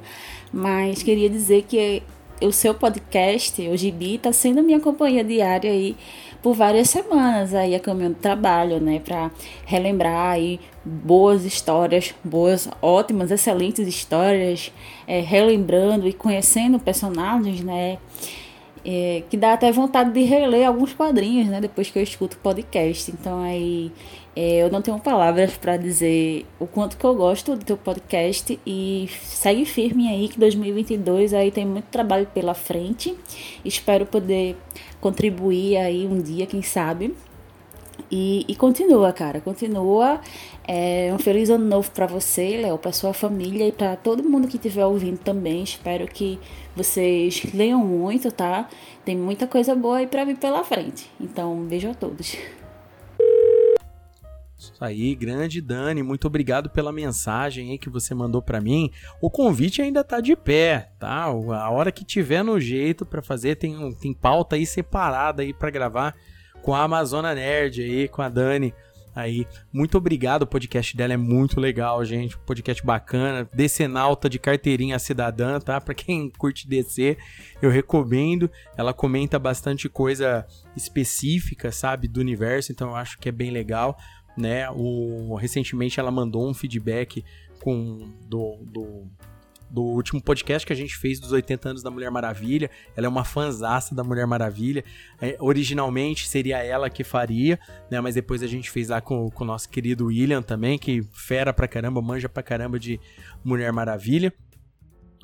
mas queria dizer que o seu podcast, o Gibi, está sendo minha companhia diária aí por várias semanas aí a caminho do trabalho, né, para relembrar aí boas histórias, boas, ótimas, excelentes histórias, é, relembrando e conhecendo personagens, né, é, que dá até vontade de reler alguns quadrinhos, né, depois que eu escuto o podcast. Então aí eu não tenho palavras para dizer o quanto que eu gosto do teu podcast e segue firme aí que 2022 aí tem muito trabalho pela frente. Espero poder contribuir aí um dia, quem sabe. E, e continua, cara, continua. É, um feliz ano novo para você, Léo, para sua família e para todo mundo que estiver ouvindo também. Espero que vocês leiam muito, tá? Tem muita coisa boa aí para vir pela frente. Então, beijo a todos. Aí, grande Dani, muito obrigado pela mensagem aí que você mandou para mim. O convite ainda tá de pé, tá? A hora que tiver no jeito para fazer, tem, tem pauta aí separada aí para gravar com a Amazona Nerd aí, com a Dani aí. Muito obrigado, o podcast dela é muito legal, gente. Podcast bacana. Decenalta de carteirinha cidadã, tá? Para quem *laughs* curte descer, eu recomendo. Ela comenta bastante coisa específica, sabe, do universo, então eu acho que é bem legal. Né, o, recentemente ela mandou um feedback com do, do do último podcast que a gente fez dos 80 anos da Mulher Maravilha. Ela é uma fanzaça da Mulher Maravilha. É, originalmente seria ela que faria, né? Mas depois a gente fez lá com, o nosso querido William também, que fera pra caramba, manja pra caramba de Mulher Maravilha.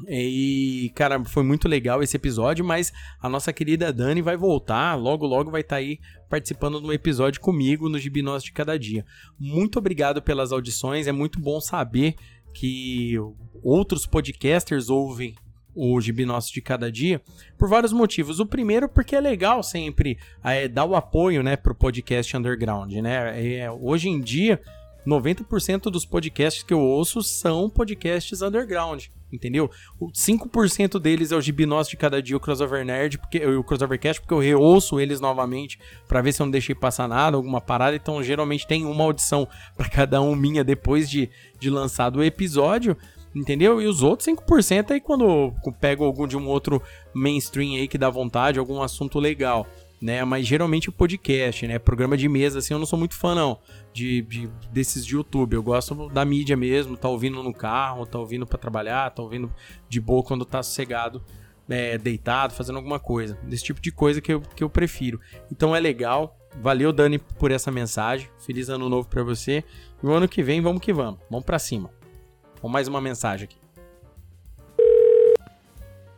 E, cara, foi muito legal esse episódio, mas a nossa querida Dani vai voltar, logo logo vai estar tá aí participando de um episódio comigo no Gibinós de Cada Dia. Muito obrigado pelas audições, é muito bom saber que outros podcasters ouvem o Gibi de Cada Dia, por vários motivos. O primeiro, porque é legal sempre é, dar o apoio né, para o podcast underground. Né? É, hoje em dia, 90% dos podcasts que eu ouço são podcasts underground, entendeu? 5% deles é o Gibi de Cada Dia, o Crossover Nerd, porque, o Crossovercast, porque eu reouço eles novamente para ver se eu não deixei passar nada, alguma parada. Então, geralmente tem uma audição para cada um minha depois de, de lançado o episódio. Entendeu? E os outros 5% aí quando pego algum de um outro mainstream aí que dá vontade, algum assunto legal, né? Mas geralmente o podcast, né? Programa de mesa, assim, eu não sou muito fã, não, de, de desses de YouTube. Eu gosto da mídia mesmo, tá ouvindo no carro, tá ouvindo para trabalhar, tá ouvindo de boa quando tá sossegado, é, deitado, fazendo alguma coisa. Desse tipo de coisa que eu, que eu prefiro. Então é legal. Valeu, Dani, por essa mensagem. Feliz ano novo para você. E o ano que vem, vamos que vamos. Vamos para cima com mais uma mensagem aqui.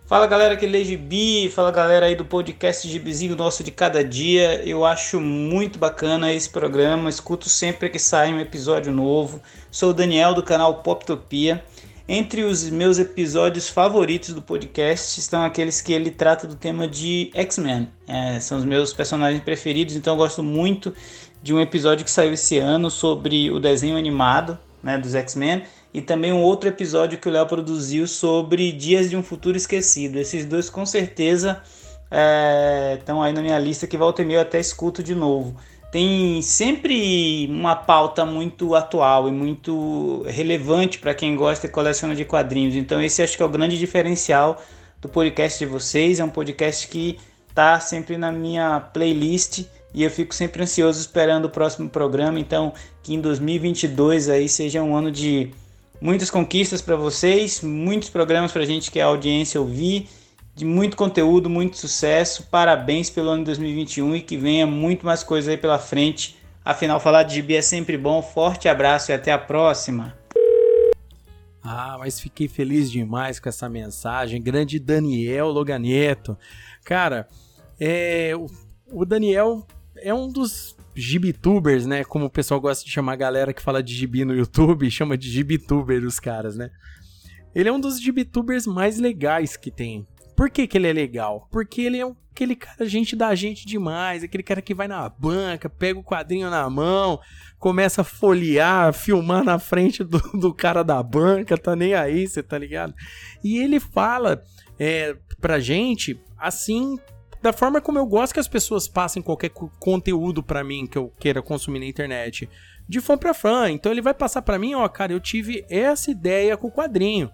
Fala galera que lê gibi, fala galera aí do podcast Gibizinho Nosso de Cada Dia. Eu acho muito bacana esse programa, escuto sempre que sai um episódio novo. Sou o Daniel do canal Poptopia. Entre os meus episódios favoritos do podcast estão aqueles que ele trata do tema de X-Men. É, são os meus personagens preferidos, então eu gosto muito de um episódio que saiu esse ano sobre o desenho animado né, dos X-Men e também um outro episódio que o Léo produziu sobre Dias de um Futuro Esquecido. Esses dois com certeza estão é, aí na minha lista que volta e meio até escuto de novo. Tem sempre uma pauta muito atual e muito relevante para quem gosta e coleciona de quadrinhos. Então esse acho que é o grande diferencial do podcast de vocês. É um podcast que está sempre na minha playlist e eu fico sempre ansioso esperando o próximo programa. Então que em 2022 aí seja um ano de Muitas conquistas para vocês, muitos programas para a gente que é a audiência ouvir, de muito conteúdo, muito sucesso. Parabéns pelo ano 2021 e que venha muito mais coisa aí pela frente. Afinal, falar de gibi é sempre bom. Forte abraço e até a próxima. Ah, mas fiquei feliz demais com essa mensagem. Grande Daniel Loganeto. Cara, é, o Daniel é um dos gibitubers, né? Como o pessoal gosta de chamar a galera que fala de gibi no YouTube, *laughs* chama de gibituber os caras, né? Ele é um dos gibitubers mais legais que tem. Por que, que ele é legal? Porque ele é aquele cara, gente da gente demais, aquele cara que vai na banca, pega o quadrinho na mão, começa a folhear, filmar na frente do, *laughs* do cara da banca, tá nem aí, você tá ligado? E ele fala é, pra gente assim da forma como eu gosto que as pessoas passem qualquer conteúdo para mim que eu queira consumir na internet, de fã para fã. Então ele vai passar para mim, ó, cara, eu tive essa ideia com o quadrinho.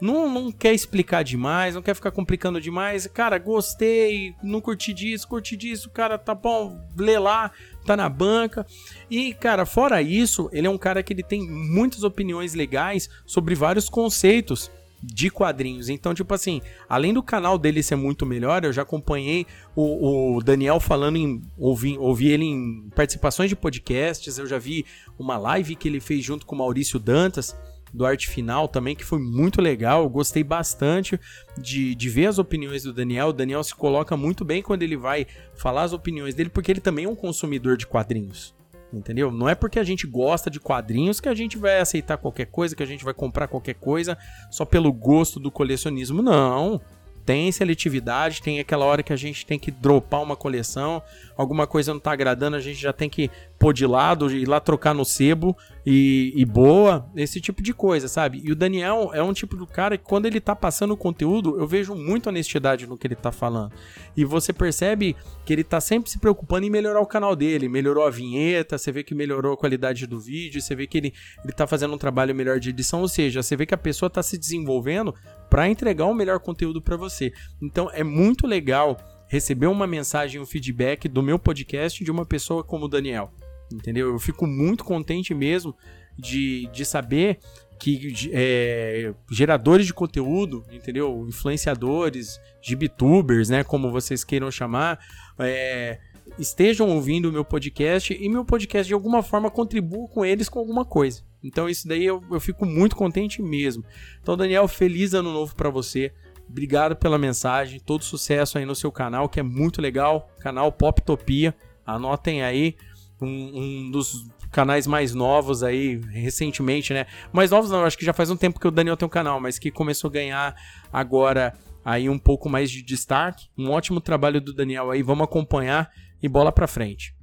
Não, não quer explicar demais, não quer ficar complicando demais. Cara, gostei, não curti disso, curti disso, cara, tá bom, lê lá, tá na banca. E, cara, fora isso, ele é um cara que ele tem muitas opiniões legais sobre vários conceitos de quadrinhos. Então, tipo assim, além do canal dele ser muito melhor, eu já acompanhei o, o, Daniel falando em. Ouvi, ouvi ele em participações de podcasts, eu já vi uma live que ele fez junto com o Maurício Dantas. Do Arte Final também, que foi muito legal. Eu gostei bastante de, de ver as opiniões do Daniel. O Daniel se coloca muito bem quando ele vai falar as opiniões dele, porque ele também é um consumidor de quadrinhos. Entendeu? Não é porque a gente gosta de quadrinhos que a gente vai aceitar qualquer coisa, que a gente vai comprar qualquer coisa só pelo gosto do colecionismo. Não. Tem seletividade, tem aquela hora que a gente tem que dropar uma coleção, alguma coisa não tá agradando, a gente já tem que pôr de lado, ir lá trocar no sebo e, e, boa, esse tipo de coisa, sabe? E o Daniel é um tipo do cara que quando ele tá passando o conteúdo, eu vejo muita honestidade no que ele tá falando. E você percebe que ele tá sempre se preocupando em melhorar o canal dele, melhorou a vinheta, você vê que melhorou a qualidade do vídeo, você vê que ele, ele tá fazendo um trabalho melhor de edição, ou seja, você vê que a pessoa tá se desenvolvendo para entregar o um melhor conteúdo para você. Então é muito legal receber uma mensagem, um feedback do meu podcast de uma pessoa como o Daniel entendeu? Eu fico muito contente mesmo de, de saber que é, geradores de conteúdo, entendeu? Influenciadores, gibitubers, né? Como vocês queiram chamar, é, estejam ouvindo o meu podcast e meu podcast de alguma forma contribua com eles com alguma coisa. Então isso daí eu, eu fico muito contente mesmo. Então, Daniel, feliz ano novo para você. Obrigado pela mensagem, todo sucesso aí no seu canal, que é muito legal, canal Poptopia. Anotem aí, um, um dos canais mais novos aí, recentemente, né? Mais novos não, acho que já faz um tempo que o Daniel tem um canal, mas que começou a ganhar agora aí um pouco mais de destaque. Um ótimo trabalho do Daniel aí, vamos acompanhar e bola pra frente.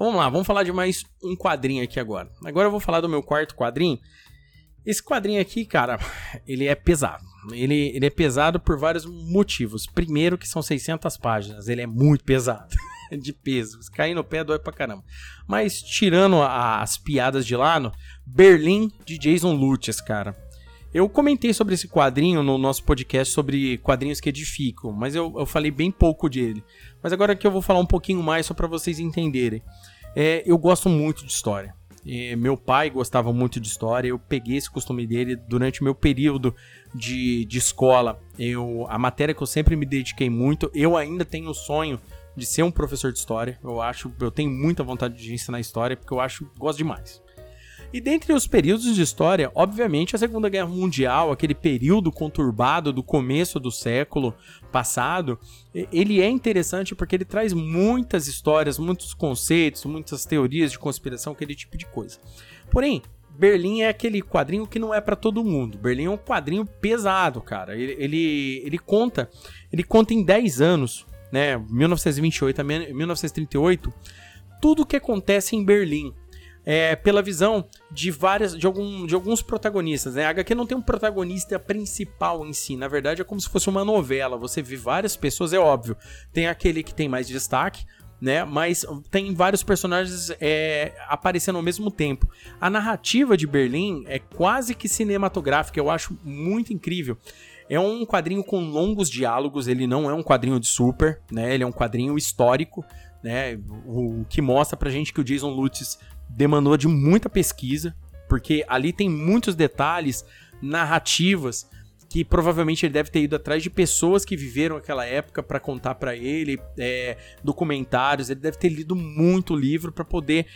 Vamos lá, vamos falar de mais um quadrinho aqui agora. Agora eu vou falar do meu quarto quadrinho. Esse quadrinho aqui, cara, ele é pesado. Ele, ele é pesado por vários motivos. Primeiro que são 600 páginas, ele é muito pesado. *laughs* de peso. Cair no pé dói pra caramba. Mas tirando as piadas de lado, Berlim de Jason Lutz, cara. Eu comentei sobre esse quadrinho no nosso podcast sobre quadrinhos que edificam, mas eu, eu falei bem pouco dele. Mas agora que eu vou falar um pouquinho mais só para vocês entenderem. É, eu gosto muito de história. Meu pai gostava muito de história, eu peguei esse costume dele durante meu período de, de escola. Eu, a matéria que eu sempre me dediquei muito, eu ainda tenho o sonho de ser um professor de história. Eu acho, eu tenho muita vontade de ensinar história porque eu acho, gosto demais. E dentre os períodos de história, obviamente a Segunda Guerra Mundial, aquele período conturbado do começo do século passado, ele é interessante porque ele traz muitas histórias, muitos conceitos, muitas teorias de conspiração, aquele tipo de coisa. Porém, Berlim é aquele quadrinho que não é para todo mundo. Berlim é um quadrinho pesado, cara. Ele, ele, ele conta, ele conta em 10 anos né, 1928 a 1938, tudo o que acontece em Berlim. É, pela visão de várias de, algum, de alguns protagonistas. Né? A HQ não tem um protagonista principal em si, na verdade é como se fosse uma novela. Você vê várias pessoas, é óbvio. Tem aquele que tem mais destaque, né? Mas tem vários personagens é, aparecendo ao mesmo tempo. A narrativa de Berlim é quase que cinematográfica, eu acho muito incrível. É um quadrinho com longos diálogos, ele não é um quadrinho de super, né? Ele é um quadrinho histórico, né? O, que mostra pra gente que o Jason Lutz demandou de muita pesquisa, porque ali tem muitos detalhes, narrativas, que provavelmente ele deve ter ido atrás de pessoas que viveram aquela época para contar para ele, é, documentários, ele deve ter lido muito livro para poder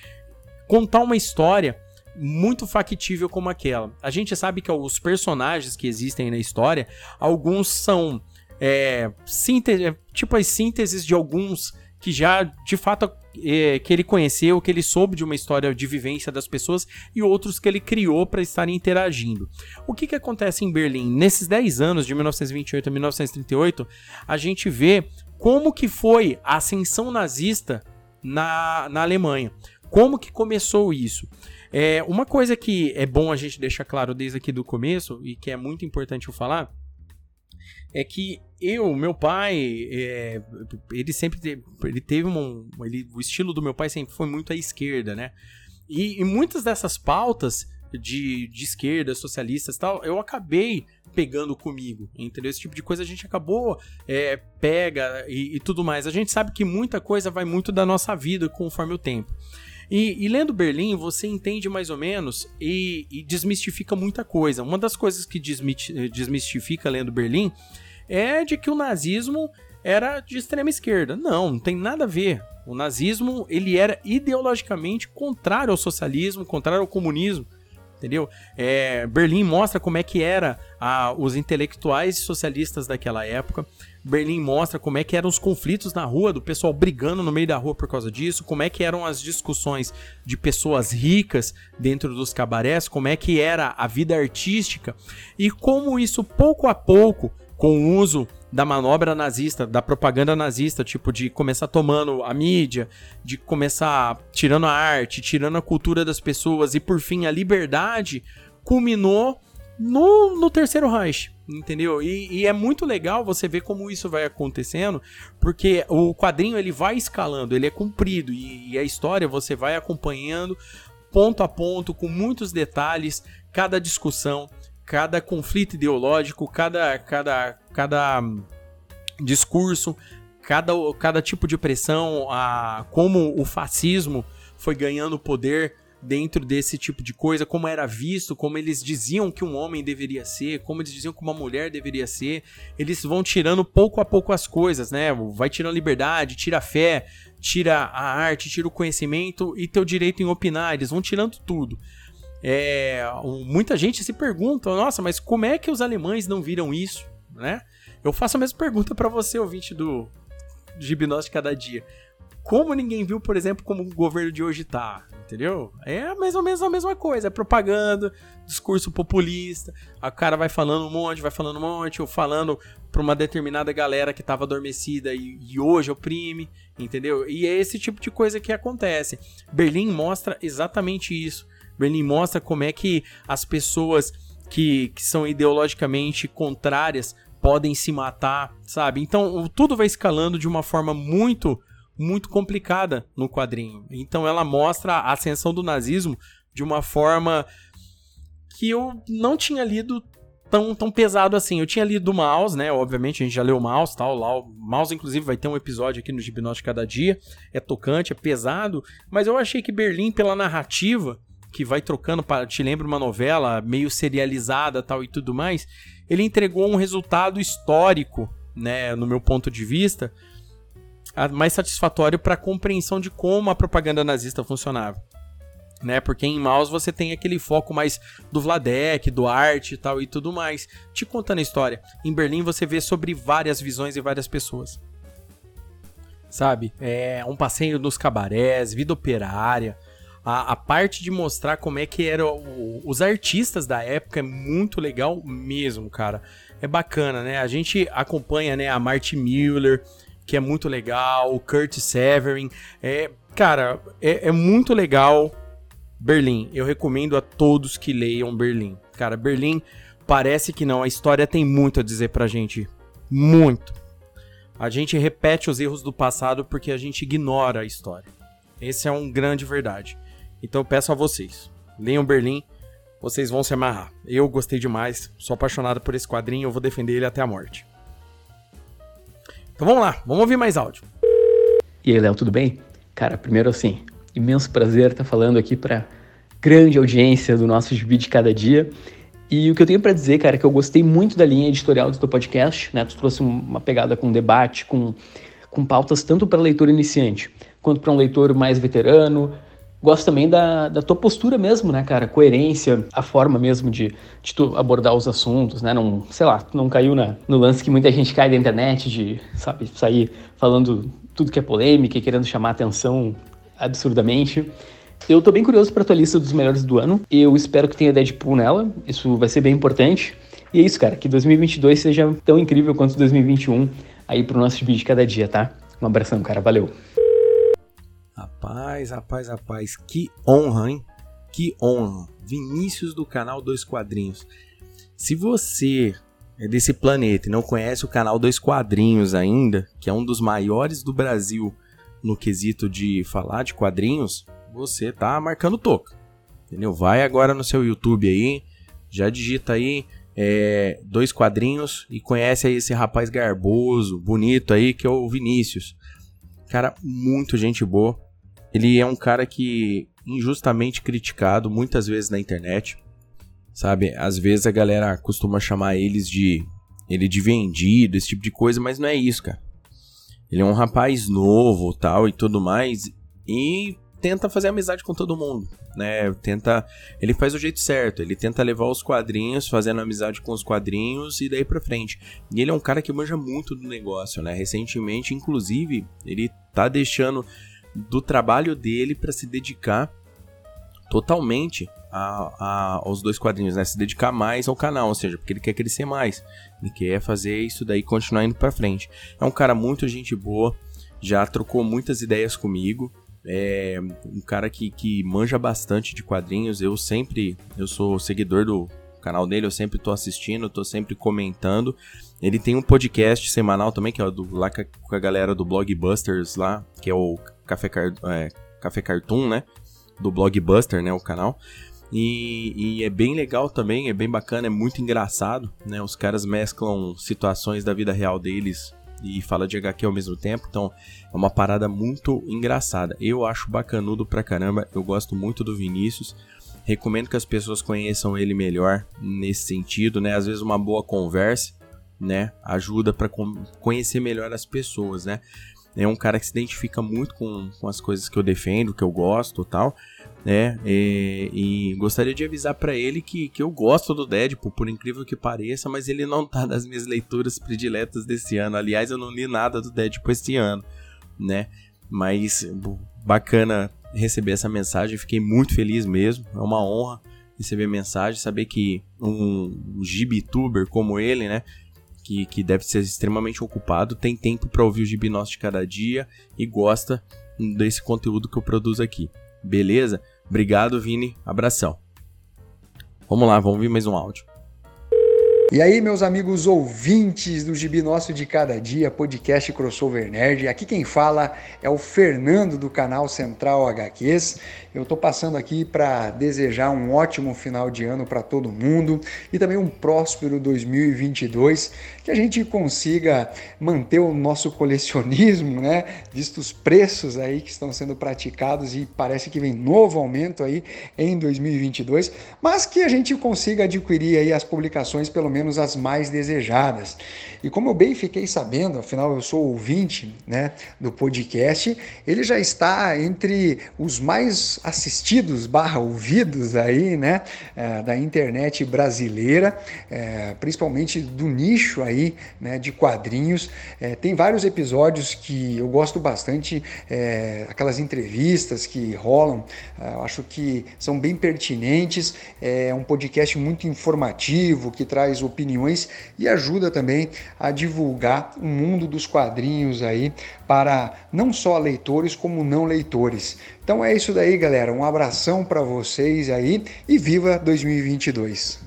contar uma história muito factível como aquela. A gente sabe que os personagens que existem na história, alguns são é, síntese, tipo as sínteses de alguns que já de fato é, que ele conheceu, que ele soube de uma história de vivência das pessoas e outros que ele criou para estarem interagindo. O que, que acontece em Berlim? Nesses 10 anos, de 1928 a 1938, a gente vê como que foi a ascensão nazista na, na Alemanha. Como que começou isso? É, uma coisa que é bom a gente deixar claro desde aqui do começo e que é muito importante eu falar é que eu, meu pai, é, ele sempre teve, ele teve um, ele, o estilo do meu pai sempre foi muito à esquerda, né? E, e muitas dessas pautas de, de esquerda, socialistas tal, eu acabei pegando comigo, entendeu? Esse tipo de coisa a gente acabou é, pega e, e tudo mais. A gente sabe que muita coisa vai muito da nossa vida conforme o tempo. E, e, lendo Berlim, você entende mais ou menos e, e desmistifica muita coisa. Uma das coisas que desmistifica lendo Berlim é de que o nazismo era de extrema esquerda. Não, não tem nada a ver. O nazismo ele era ideologicamente contrário ao socialismo, contrário ao comunismo entendeu? É, Berlim mostra como é que era a, os intelectuais socialistas daquela época. Berlim mostra como é que eram os conflitos na rua, do pessoal brigando no meio da rua por causa disso, como é que eram as discussões de pessoas ricas dentro dos cabarés, como é que era a vida artística e como isso pouco a pouco, com o uso da manobra nazista, da propaganda nazista, tipo de começar tomando a mídia, de começar tirando a arte, tirando a cultura das pessoas e por fim a liberdade, culminou no, no terceiro Reich, entendeu? E, e, é muito legal você ver como isso vai acontecendo, porque o quadrinho ele vai escalando, ele é comprido e, e a história você vai acompanhando ponto a ponto, com muitos detalhes, cada discussão, cada conflito ideológico, cada, cada, cada discurso, cada, cada tipo de pressão, a, como o fascismo foi ganhando poder dentro desse tipo de coisa, como era visto, como eles diziam que um homem deveria ser, como eles diziam que uma mulher deveria ser. Eles vão tirando pouco a pouco as coisas, né? Vai tirando a liberdade, tira a fé, tira a arte, tira o conhecimento e teu direito em opinar. Eles vão tirando tudo. É, muita gente se pergunta, nossa, mas como é que os alemães não viram isso, né? Eu faço a mesma pergunta para você, ouvinte do Gibnóstico Cada Dia. Como ninguém viu, por exemplo, como o governo de hoje tá, entendeu? É mais ou menos a mesma coisa, é propaganda, discurso populista, a cara vai falando um monte, vai falando um monte, ou falando pra uma determinada galera que tava adormecida e, e hoje oprime, entendeu? E é esse tipo de coisa que acontece. Berlim mostra exatamente isso. Berlim mostra como é que as pessoas que, que são ideologicamente contrárias podem se matar, sabe? Então tudo vai escalando de uma forma muito, muito complicada no quadrinho. Então ela mostra a ascensão do nazismo de uma forma que eu não tinha lido tão, tão pesado assim. Eu tinha lido Maus, né? Obviamente, a gente já leu Maus, tal. Lá, Maus, inclusive, vai ter um episódio aqui no Gibnóstico Cada Dia. É tocante, é pesado. Mas eu achei que Berlim, pela narrativa, que vai trocando, te lembra uma novela meio serializada tal e tudo mais, ele entregou um resultado histórico, né, no meu ponto de vista, mais satisfatório para a compreensão de como a propaganda nazista funcionava. Né, porque em Maus você tem aquele foco mais do Vladek, do arte e tal e tudo mais. Te contando a história. Em Berlim você vê sobre várias visões e várias pessoas. Sabe? É um passeio nos cabarés, vida operária, a, a parte de mostrar como é que eram os artistas da época é muito legal mesmo, cara. É bacana, né? A gente acompanha, né, a Marty Mueller, que é muito legal, Kurt Severin. É, cara, é, é muito legal Berlim. Eu recomendo a todos que leiam Berlim. Cara, Berlim parece que não, a história tem muito a dizer pra gente. Muito. A gente repete os erros do passado porque a gente ignora a história. Esse é um grande verdade. Então eu peço a vocês, leiam Berlim, vocês vão se amarrar. Eu gostei demais, sou apaixonado por esse quadrinho, eu vou defender ele até a morte. Então vamos lá, vamos ouvir mais áudio. E aí, Léo, tudo bem? Cara, primeiro assim, imenso prazer estar falando aqui para grande audiência do nosso Gibi de Cada Dia. E o que eu tenho para dizer, cara, é que eu gostei muito da linha editorial do teu podcast, né? Tu trouxe uma pegada com debate, com, com pautas tanto para leitor iniciante quanto para um leitor mais veterano, Gosto também da, da tua postura mesmo, né, cara? Coerência, a forma mesmo de, de tu abordar os assuntos, né? Não, sei lá, não caiu na, no lance que muita gente cai da internet de, sabe, sair falando tudo que é polêmica e querendo chamar atenção absurdamente. Eu tô bem curioso pra tua lista dos melhores do ano. Eu espero que tenha Deadpool nela. Isso vai ser bem importante. E é isso, cara. Que 2022 seja tão incrível quanto 2021 aí pro nosso vídeo de cada dia, tá? Um abração, cara. Valeu. Rapaz, rapaz, rapaz, que honra, hein? Que honra. Vinícius do canal Dois Quadrinhos. Se você é desse planeta e não conhece o canal Dois Quadrinhos ainda, que é um dos maiores do Brasil no quesito de falar de quadrinhos, você tá marcando toca. Entendeu? Vai agora no seu YouTube aí, já digita aí é, dois quadrinhos e conhece aí esse rapaz garboso, bonito aí, que é o Vinícius. Cara, muito gente boa. Ele é um cara que injustamente criticado muitas vezes na internet. Sabe? Às vezes a galera costuma chamar eles de ele de vendido, esse tipo de coisa, mas não é isso, cara. Ele é um rapaz novo, tal e tudo mais e tenta fazer amizade com todo mundo, né? Tenta, ele faz o jeito certo, ele tenta levar os quadrinhos, fazendo amizade com os quadrinhos e daí para frente. E ele é um cara que manja muito do negócio, né? Recentemente, inclusive, ele tá deixando do trabalho dele para se dedicar totalmente a, a, aos dois quadrinhos, né? Se dedicar mais ao canal, ou seja, porque ele quer crescer mais. Ele quer fazer isso daí continuar indo pra frente. É um cara muito gente boa, já trocou muitas ideias comigo. É um cara que, que manja bastante de quadrinhos. Eu sempre, eu sou seguidor do canal dele, eu sempre tô assistindo, tô sempre comentando. Ele tem um podcast semanal também, que é do, lá com a galera do Blogbusters lá, que é o Café, Car, é, Café Cartoon, né? Do Blogbuster, né? O canal. E, e, é bem legal também, é bem bacana, é muito engraçado, né? Os caras mesclam situações da vida real deles e fala de HQ ao mesmo tempo, então é uma parada muito engraçada. Eu acho bacanudo pra caramba, eu gosto muito do Vinícius. Recomendo que as pessoas conheçam ele melhor nesse sentido, né? Às vezes uma boa conversa, né, ajuda para conhecer melhor as pessoas, né? É um cara que se identifica muito com, com as coisas que eu defendo, que eu gosto, tal né? E, e gostaria de avisar para ele que, que eu gosto do Deadpool, por incrível que pareça, mas ele não tá nas minhas leituras prediletas desse ano. Aliás, eu não li nada do Deadpool esse ano, né? Mas bacana receber essa mensagem, fiquei muito feliz mesmo. É uma honra receber mensagem, saber que um, um gibituber como ele, né? Que, que deve ser extremamente ocupado, tem tempo para ouvir o gibi de cada dia e gosta desse conteúdo que eu produzo aqui. Beleza? Obrigado, Vini. Abração. Vamos lá, vamos ver mais um áudio. E aí, meus amigos ouvintes do Gibi Nosso de Cada Dia, podcast Crossover Nerd. Aqui quem fala é o Fernando do canal Central HQs. Eu estou passando aqui para desejar um ótimo final de ano para todo mundo e também um próspero 2022, que a gente consiga manter o nosso colecionismo, né? Visto os preços aí que estão sendo praticados e parece que vem novo aumento aí em 2022, mas que a gente consiga adquirir aí as publicações pelo menos as mais desejadas. E como eu bem fiquei sabendo, afinal eu sou ouvinte né, do podcast, ele já está entre os mais assistidos barra ouvidos aí, né, é, da internet brasileira, é, principalmente do nicho aí, né, de quadrinhos. É, tem vários episódios que eu gosto bastante, aquelas entrevistas que rolam, acho que são bem pertinentes. É um podcast muito informativo que traz opiniões e ajuda também a divulgar o mundo dos quadrinhos aí para não só leitores como não leitores. Então é isso daí, galera. Um abração para vocês aí e viva 2022.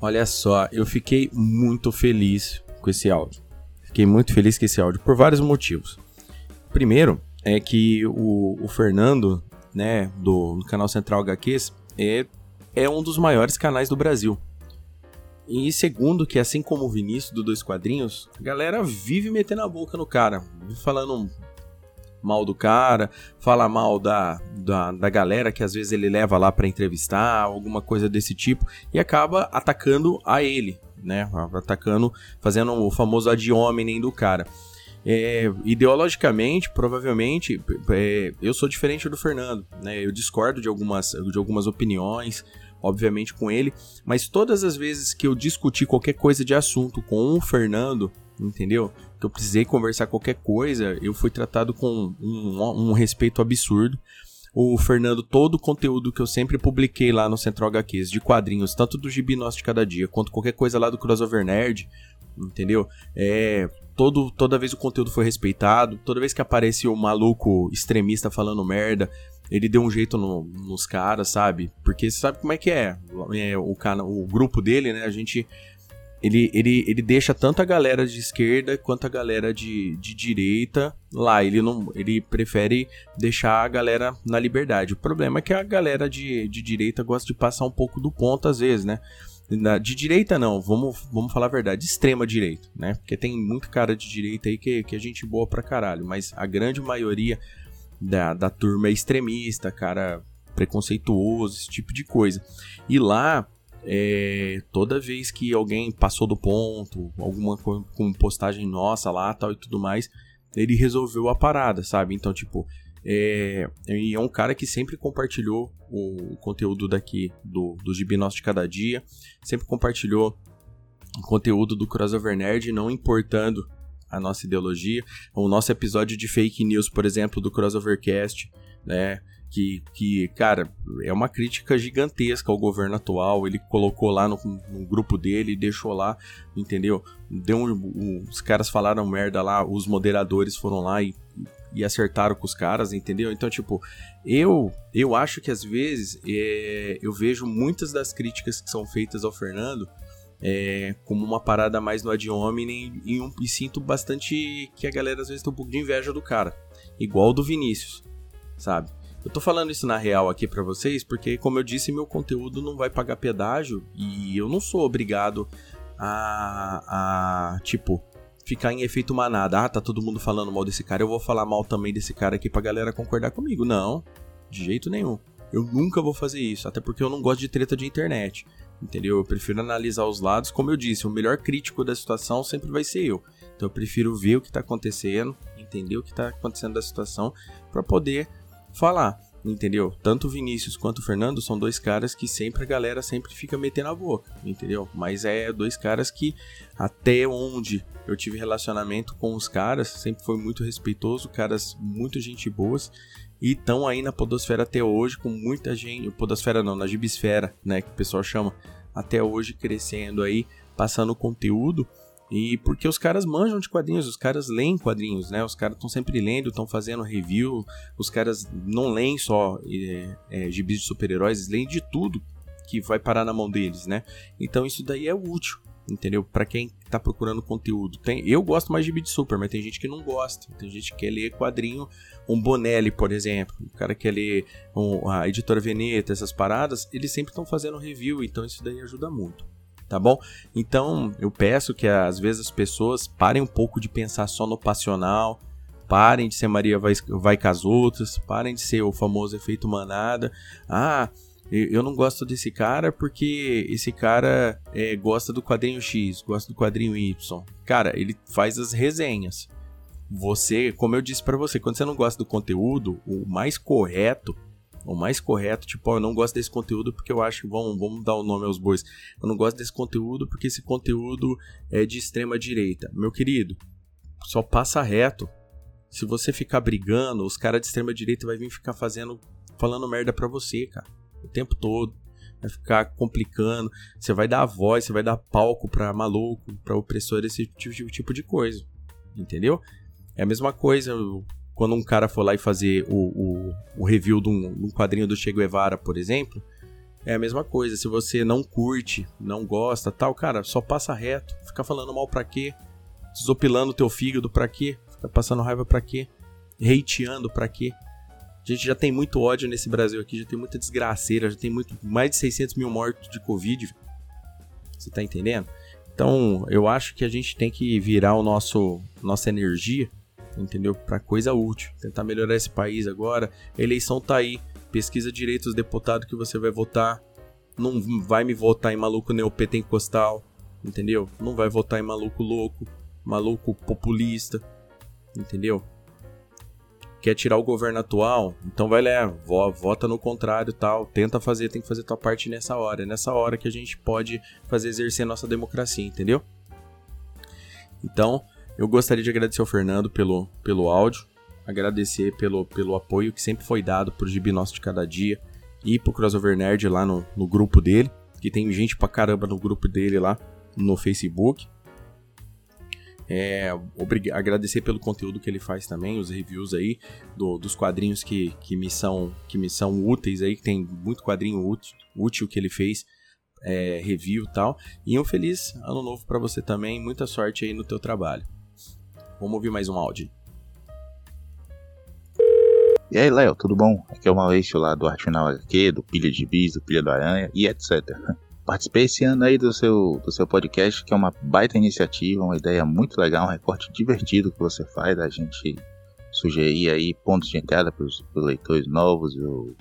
Olha só, eu fiquei muito feliz com esse áudio. Fiquei muito feliz com esse áudio por vários motivos. Primeiro é que o, o Fernando, né, do, do canal Central HQs, é, é um dos maiores canais do Brasil. E segundo, que assim como o Vinícius do Dois Quadrinhos, a galera vive metendo a boca no cara, falando mal do cara, fala mal da, da, da galera que às vezes ele leva lá para entrevistar, alguma coisa desse tipo, e acaba atacando a ele, né? Atacando, fazendo o famoso ad hominem do cara. É, ideologicamente, provavelmente, é, eu sou diferente do Fernando, né? Eu discordo de algumas, de algumas opiniões, obviamente, com ele, mas todas as vezes que eu discuti qualquer coisa de assunto com o Fernando, entendeu? Que eu precisei conversar qualquer coisa, eu fui tratado com um, um respeito absurdo. O Fernando, todo o conteúdo que eu sempre publiquei lá no Central HQs, de quadrinhos, tanto do Gibi Nosso de Cada Dia, quanto qualquer coisa lá do Crossover Nerd, entendeu? É, todo, toda vez o conteúdo foi respeitado, toda vez que aparecia o um maluco extremista falando merda, ele deu um jeito no, nos caras, sabe? Porque você sabe como é que é. é o, cara, o grupo dele, né? A gente. Ele, ele, ele deixa tanto a galera de esquerda quanto a galera de, de direita lá. Ele não ele prefere deixar a galera na liberdade. O problema é que a galera de, de direita gosta de passar um pouco do ponto às vezes, né? De direita não, vamos, vamos falar a verdade, extrema direita, né? Porque tem muito cara de direita aí que, que é gente boa pra caralho, mas a grande maioria da, da turma é extremista, cara preconceituoso, esse tipo de coisa. E lá, é, toda vez que alguém passou do ponto, alguma com postagem nossa lá tal e tudo mais, ele resolveu a parada, sabe? Então, tipo, é, é um cara que sempre compartilhou o, conteúdo daqui do, do Gibi Nosso de Cada Dia, sempre compartilhou o conteúdo do Crossover Nerd, não importando a nossa ideologia. O nosso episódio de fake news, por exemplo, do Crossovercast, né? que, que, cara, é uma crítica gigantesca ao governo atual. Ele colocou lá no, no grupo dele, deixou lá, entendeu? Deu um, um, os caras falaram merda lá, os moderadores foram lá e, e acertaram com os caras, entendeu? Então, tipo, eu eu acho que às vezes é, eu vejo muitas das críticas que são feitas ao Fernando é, como uma parada mais no ad hominem e, um, e sinto bastante que a galera às vezes tem um pouco de inveja do cara, igual do Vinícius, sabe? Eu tô falando isso na real aqui para vocês porque, como eu disse, meu conteúdo não vai pagar pedágio e eu não sou obrigado a, a tipo, ficar em efeito manada. Ah, tá todo mundo falando mal desse cara, eu vou falar mal também desse cara aqui pra galera concordar comigo. Não, de jeito nenhum. Eu nunca vou fazer isso, até porque eu não gosto de treta de internet. Entendeu? Eu prefiro analisar os lados. Como eu disse, o melhor crítico da situação sempre vai ser eu. Então eu prefiro ver o que tá acontecendo, entender o que tá acontecendo da situação, para poder falar, entendeu? Tanto o Vinícius quanto o Fernando são dois caras que sempre a galera sempre fica metendo a boca, entendeu? Mas é dois caras que até onde eu tive relacionamento com os caras sempre foi muito respeitoso, caras muito gente boas e estão aí na podosfera até hoje com muita gente, podosfera não, na gibisfera, né, que o pessoal chama, até hoje crescendo aí, passando conteúdo e porque os caras manjam de quadrinhos, os caras leem quadrinhos, né? Os caras estão sempre lendo, estão fazendo review, os caras não leem só é, é, gibis de super-heróis, leem de tudo que vai parar na mão deles, né? Então isso daí é útil, entendeu? Para quem tá procurando conteúdo. Tem, eu gosto mais de de super, mas tem gente que não gosta. Tem gente que quer ler quadrinho, um Bonelli, por exemplo. O cara quer ler um, a editora Veneta, essas paradas, eles sempre estão fazendo review, então isso daí ajuda muito tá bom? Então eu peço que às vezes as pessoas parem um pouco de pensar só no passional, parem de ser Maria vai, vai com as outras, parem de ser o famoso efeito manada. Ah, eu não gosto desse cara porque esse cara é, gosta do quadrinho X, gosta do quadrinho Y. Cara, ele faz as resenhas. Você, como eu disse para você, quando você não gosta do conteúdo, o mais correto o mais correto, tipo, eu não gosto desse conteúdo porque eu acho que vamos, dar o nome aos bois. Eu não gosto desse conteúdo porque esse conteúdo é de extrema direita. Meu querido, só passa reto. Se você ficar brigando, os caras de extrema direita vai vir ficar fazendo, falando merda pra você, cara, o tempo todo. Vai ficar complicando, você vai dar voz, você vai dar palco pra maluco, pra opressor, esse tipo, tipo de coisa. Entendeu? É a mesma coisa, quando um cara for lá e fazer o, o, o review de um, de um, quadrinho do Che Guevara, por exemplo, é a mesma coisa. Se você não curte, não gosta, tal, cara, só passa reto. Fica falando mal pra quê? Desopilando teu fígado pra quê? Fica passando raiva pra quê? Hateando pra quê? A gente já tem muito ódio nesse Brasil aqui, já tem muita desgraceira, já tem muito, mais de 600 mil mortos de Covid. Você tá entendendo? Então, eu acho que a gente tem que virar o nosso nossa energia entendeu? Para coisa útil. Tentar melhorar esse país agora. A eleição tá aí. Pesquisa direito os deputados que você vai votar. Não vai me votar em maluco neopentecostal, entendeu? Não vai votar em maluco louco, maluco populista, entendeu? Quer tirar o governo atual? Então vai lá, vota no contrário tal. Tenta fazer, tem que fazer tua parte nessa hora. É nessa hora que a gente pode fazer exercer nossa democracia, entendeu? Então, eu gostaria de agradecer ao Fernando pelo, pelo áudio, agradecer pelo, pelo apoio que sempre foi dado pro Gibi Nosso de Cada Dia e pro Crossover Nerd lá no, no grupo dele, que tem gente pra caramba no grupo dele lá no Facebook. É, agradecer pelo conteúdo que ele faz também, os reviews aí do, dos quadrinhos que, que, me são, que me são úteis aí, que tem muito quadrinho útil, útil que ele fez, é, review e tal. E um feliz ano novo para você também, muita sorte aí no teu trabalho. Vamos ouvir mais um áudio. E aí, Léo, tudo bom? Aqui é o Maurício lá do Arte Final HQ, do Pilha de Bis, do Pilha do Aranha e etc. Participei esse ano aí do seu, do seu podcast, que é uma baita iniciativa, uma ideia muito legal, um recorte divertido que você faz da gente sugerir aí pontos de entrada para os leitores novos,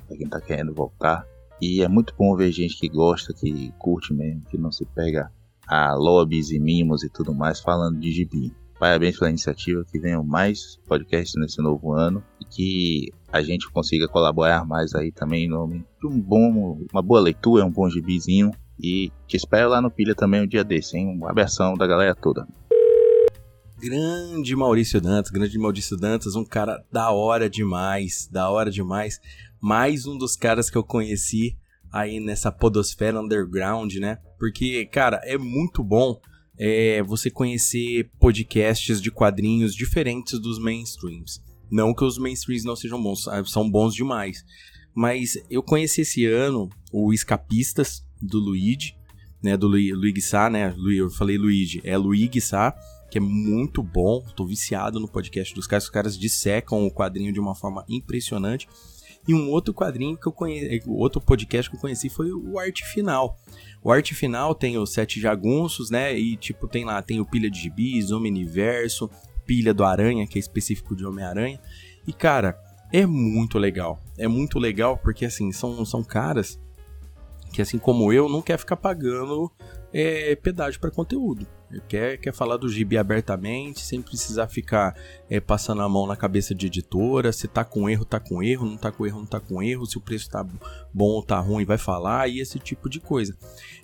para quem está querendo voltar. E é muito bom ver gente que gosta, que curte mesmo, que não se pega a lobbies e mimos e tudo mais falando de gibi. Parabéns pela iniciativa, que venham mais podcasts nesse novo ano e que a gente consiga colaborar mais aí também em nome de um bom, uma boa leitura, um bom gibizinho. E te espero lá no Pilha também um dia desse, hein? Uma abração da galera toda. Grande Maurício Dantas, grande Maurício Dantas, um cara da hora demais, da hora demais. mais um dos caras que eu conheci aí nessa podosfera underground, né? Porque, cara, é muito bom é, você conhecer podcasts de quadrinhos diferentes dos mainstreams. Não que os mainstreams não sejam bons, ah, são bons demais. Mas eu conheci esse ano o Escapistas, do Luigi, né? Do Luigi Sá, né? Eu falei Luigi, é Luigi Sá, que é muito bom. Tô viciado no podcast dos caras. Os caras dissecam o quadrinho de uma forma impressionante. E um outro quadrinho que eu conheci, outro podcast que eu conheci foi o Arte Final. O Arte Final tem os Sete Jagunços, né? E tipo, tem lá, tem o Pilha de Gibis, Omniverso, Pilha do Aranha, que é específico de Homem-Aranha. E cara, é muito legal. É muito legal porque assim, são, são caras que assim como eu não quer ficar pagando é, pedágio para conteúdo. Quer, quer falar do gibi abertamente, sem precisar ficar é, passando a mão na cabeça de editora. Se tá com erro, tá com erro, não tá com erro, não tá com erro. Se o preço tá bom ou tá ruim, vai falar, e esse tipo de coisa.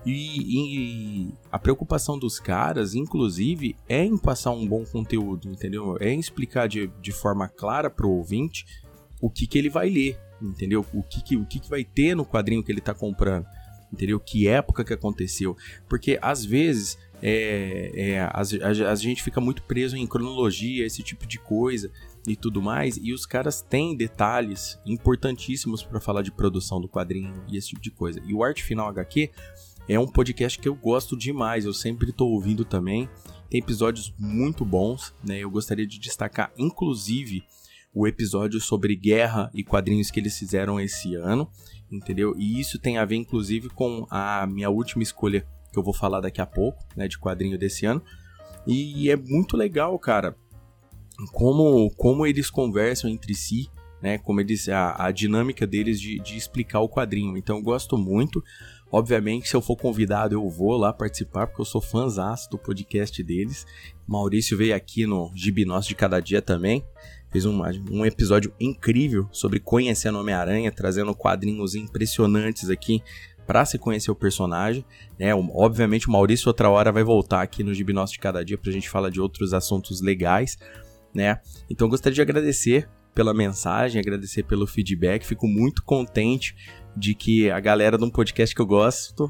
E, e, a preocupação dos caras, inclusive, é em passar um bom conteúdo, entendeu? É em explicar de, de forma clara pro ouvinte o que, que ele vai ler, entendeu? O que, que, o que, que vai ter no quadrinho que ele tá comprando entendeu? Que época que aconteceu. Porque às vezes é, é, a, a, a, gente fica muito preso em cronologia, esse tipo de coisa e tudo mais, e os caras têm detalhes importantíssimos para falar de produção do quadrinho e esse tipo de coisa. E o Arte Final HQ é um podcast que eu gosto demais, eu sempre estou ouvindo também. Tem episódios muito bons, né? Eu gostaria de destacar, inclusive, o episódio sobre guerra e quadrinhos que eles fizeram esse ano entendeu? E isso tem a ver, inclusive, com a minha última escolha que eu vou falar daqui a pouco, né, de quadrinho desse ano. E é muito legal, cara, como, como eles conversam entre si, né, como eles a, a dinâmica deles de, de explicar o quadrinho. Então eu gosto muito. Obviamente, se eu for convidado, eu vou lá participar, porque eu sou fãzaço do podcast deles. Maurício veio aqui no Gibi de Cada Dia também fez um, um episódio incrível sobre conhecendo Homem-Aranha, trazendo quadrinhos impressionantes aqui para se conhecer o personagem. Né? Obviamente o Maurício outra hora vai voltar aqui no Gibi Nosso de Cada Dia para a gente falar de outros assuntos legais. Né? Então gostaria de agradecer pela mensagem, agradecer pelo feedback. Fico muito contente de que a galera de um podcast que eu gosto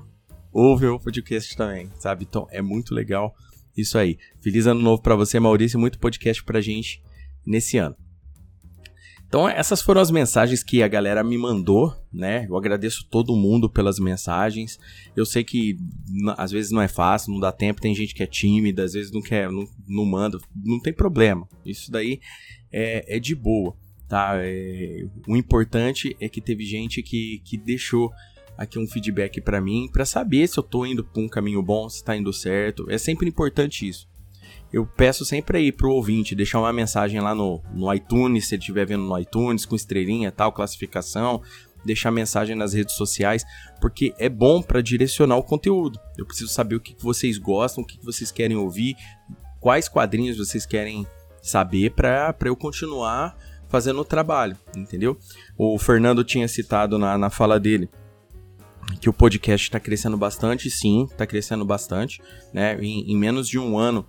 ouve o podcast também, sabe? Então é muito legal isso aí. Feliz ano novo para você, Maurício. Muito podcast pra gente nesse ano. Então essas foram as mensagens que a galera me mandou, né? Eu agradeço todo mundo pelas mensagens. Eu sei que às vezes não é fácil, não dá tempo, tem gente que é tímida, às vezes não quer, não, não manda, não tem problema. Isso daí é, é de boa, tá? É, o importante é que teve gente que, que deixou aqui um feedback para mim, para saber se eu tô indo por um caminho bom, se tá indo certo. É sempre importante isso eu peço sempre aí pro ouvinte deixar uma mensagem lá no, no iTunes, se ele estiver vendo no iTunes, com estrelinha tal, classificação, deixar mensagem nas redes sociais, porque é bom para direcionar o conteúdo. Eu preciso saber o que, vocês gostam, o que, vocês querem ouvir, quais quadrinhos vocês querem saber para eu continuar fazendo o trabalho, entendeu? O Fernando tinha citado na, na fala dele que o podcast está crescendo bastante, sim, está crescendo bastante, né? Em, em menos de um ano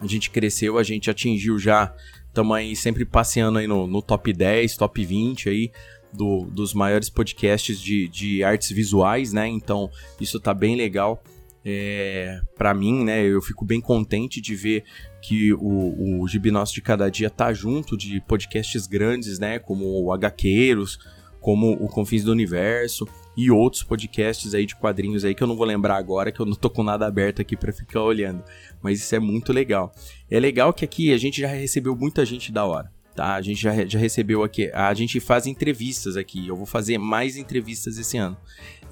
a gente cresceu, a gente atingiu já, estamos aí sempre passeando aí no, no, top 10, top 20 aí do, dos maiores podcasts de, de artes visuais, né? Então isso tá bem legal. É, para mim, né, eu fico bem contente de ver que o, o de Cada Dia tá junto de podcasts grandes, né, como o HQueiros, como o Confins do Universo, e outros podcasts aí de quadrinhos aí que eu não vou lembrar agora, que eu não tô com nada aberto aqui para ficar olhando. Mas isso é muito legal. É legal que aqui a gente já recebeu muita gente da hora. Tá, a gente já, já recebeu aqui. A gente faz entrevistas aqui. Eu vou fazer mais entrevistas esse ano.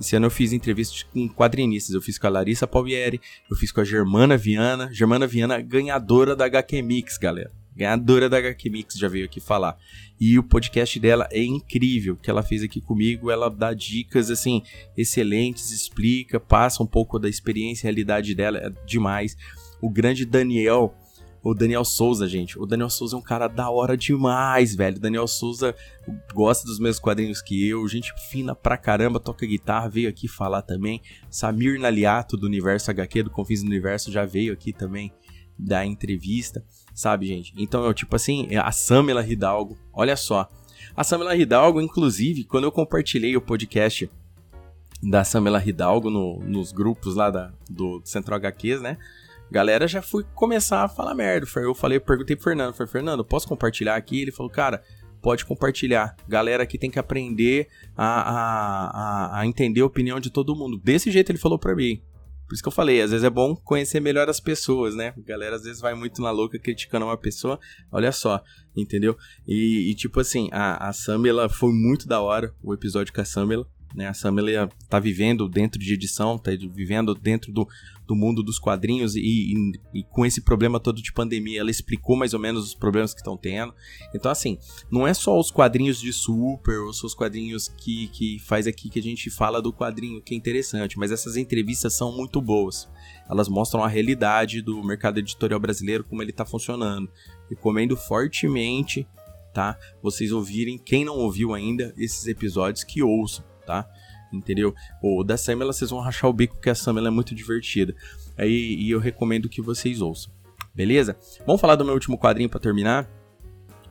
Esse ano eu fiz entrevistas com quadrinistas. Eu fiz com a Larissa Palmieri, eu fiz com a Germana Viana. Germana Viana, ganhadora da HQ Mix, galera ganhadora da HQ Mix, já veio aqui falar. E o podcast dela é incrível, que ela fez aqui comigo, ela dá dicas assim excelentes, explica, passa um pouco da experiência e realidade dela, é demais. O grande Daniel, o Daniel Souza, gente. O Daniel Souza é um cara da hora demais, velho. O Daniel Souza gosta dos mesmos quadrinhos que eu, gente fina pra caramba, toca guitarra, veio aqui falar também. Samir Naliato, do Universo HQ, do Confins do Universo, já veio aqui também dar entrevista sabe, gente? Então, eu, tipo assim, é a Samela Hidalgo, olha só. A Samela Hidalgo, inclusive, quando eu compartilhei o podcast da Samela Hidalgo no, nos grupos lá da, do Central HQs, né? Galera já foi começar a falar merda. Eu falei, eu perguntei pro Fernando, falei, Fernando, posso compartilhar aqui? Ele falou, cara, pode compartilhar. Galera aqui tem que aprender a, a, a, a entender a opinião de todo mundo. Desse jeito ele falou pra mim. Por isso que eu falei, às vezes é bom conhecer melhor as pessoas, né? A galera às vezes vai muito na louca criticando uma pessoa, olha só, entendeu? E, e tipo assim, a, a Samela foi muito da hora, o episódio com a Samela. Né? A Sam está vivendo dentro de edição, está vivendo dentro do, do mundo dos quadrinhos e, e, e, com esse problema todo de pandemia, ela explicou mais ou menos os problemas que estão tendo. Então, assim, não é só os quadrinhos de super ou os quadrinhos que, que faz aqui que a gente fala do quadrinho que é interessante, mas essas entrevistas são muito boas. Elas mostram a realidade do mercado editorial brasileiro, como ele está funcionando. Recomendo fortemente tá? Vocês ouvirem, quem não ouviu ainda esses episódios, que ouçam tá? Entendeu? O da Samela vocês vão rachar o bico porque a Samela é muito divertida. Aí e eu recomendo que vocês ouçam. Beleza? Vamos falar do meu último quadrinho para terminar?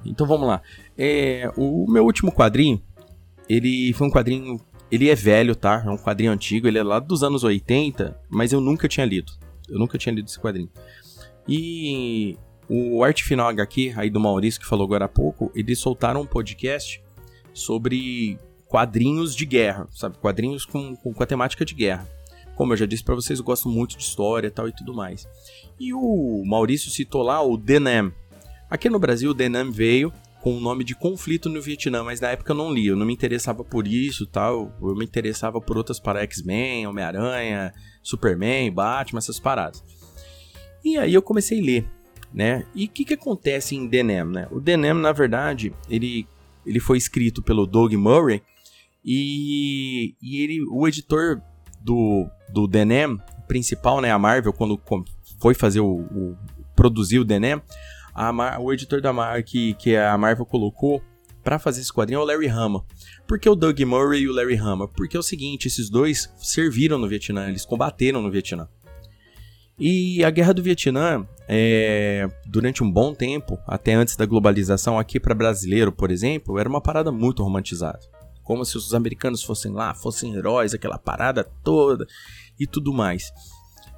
Então vamos lá. É, o meu último quadrinho, ele foi um quadrinho. Ele é velho, tá? É um quadrinho antigo, ele é lá dos anos 80, mas eu nunca tinha lido. Eu nunca tinha lido esse quadrinho. E o Arte Final HQ, aí do Maurício, que falou agora há pouco, eles soltaram um podcast sobre quadrinhos de guerra, sabe? Quadrinhos com, com, com a temática de guerra. Como eu já disse para vocês, eu gosto muito de história tal e tudo mais. E o Maurício citou lá o Denam. Aqui no Brasil, o Denam veio com o nome de Conflito no Vietnã, mas na época eu não li, eu não me interessava por isso tal, eu me interessava por outras para X-Men, Homem-Aranha, Superman, Batman, essas paradas. E aí eu comecei a ler, né? E o que, que acontece em Denem, né? O Denem, na verdade, ele, ele foi escrito pelo Doug Murray, e, e ele, o editor do, do Denem, principal, né, a Marvel, quando foi fazer o, o produzir o Denem, a, o editor da Marvel que, que a Marvel colocou para fazer esse quadrinho é o Larry Hama. Por que o Doug Murray e o Larry Hama? Porque é o seguinte, esses dois serviram no Vietnã, eles combateram no Vietnã. E a guerra do Vietnã, é, durante um bom tempo, até antes da globalização, aqui para brasileiro, por exemplo, era uma parada muito romantizada como se os americanos fossem lá, fossem heróis, aquela parada toda e tudo mais.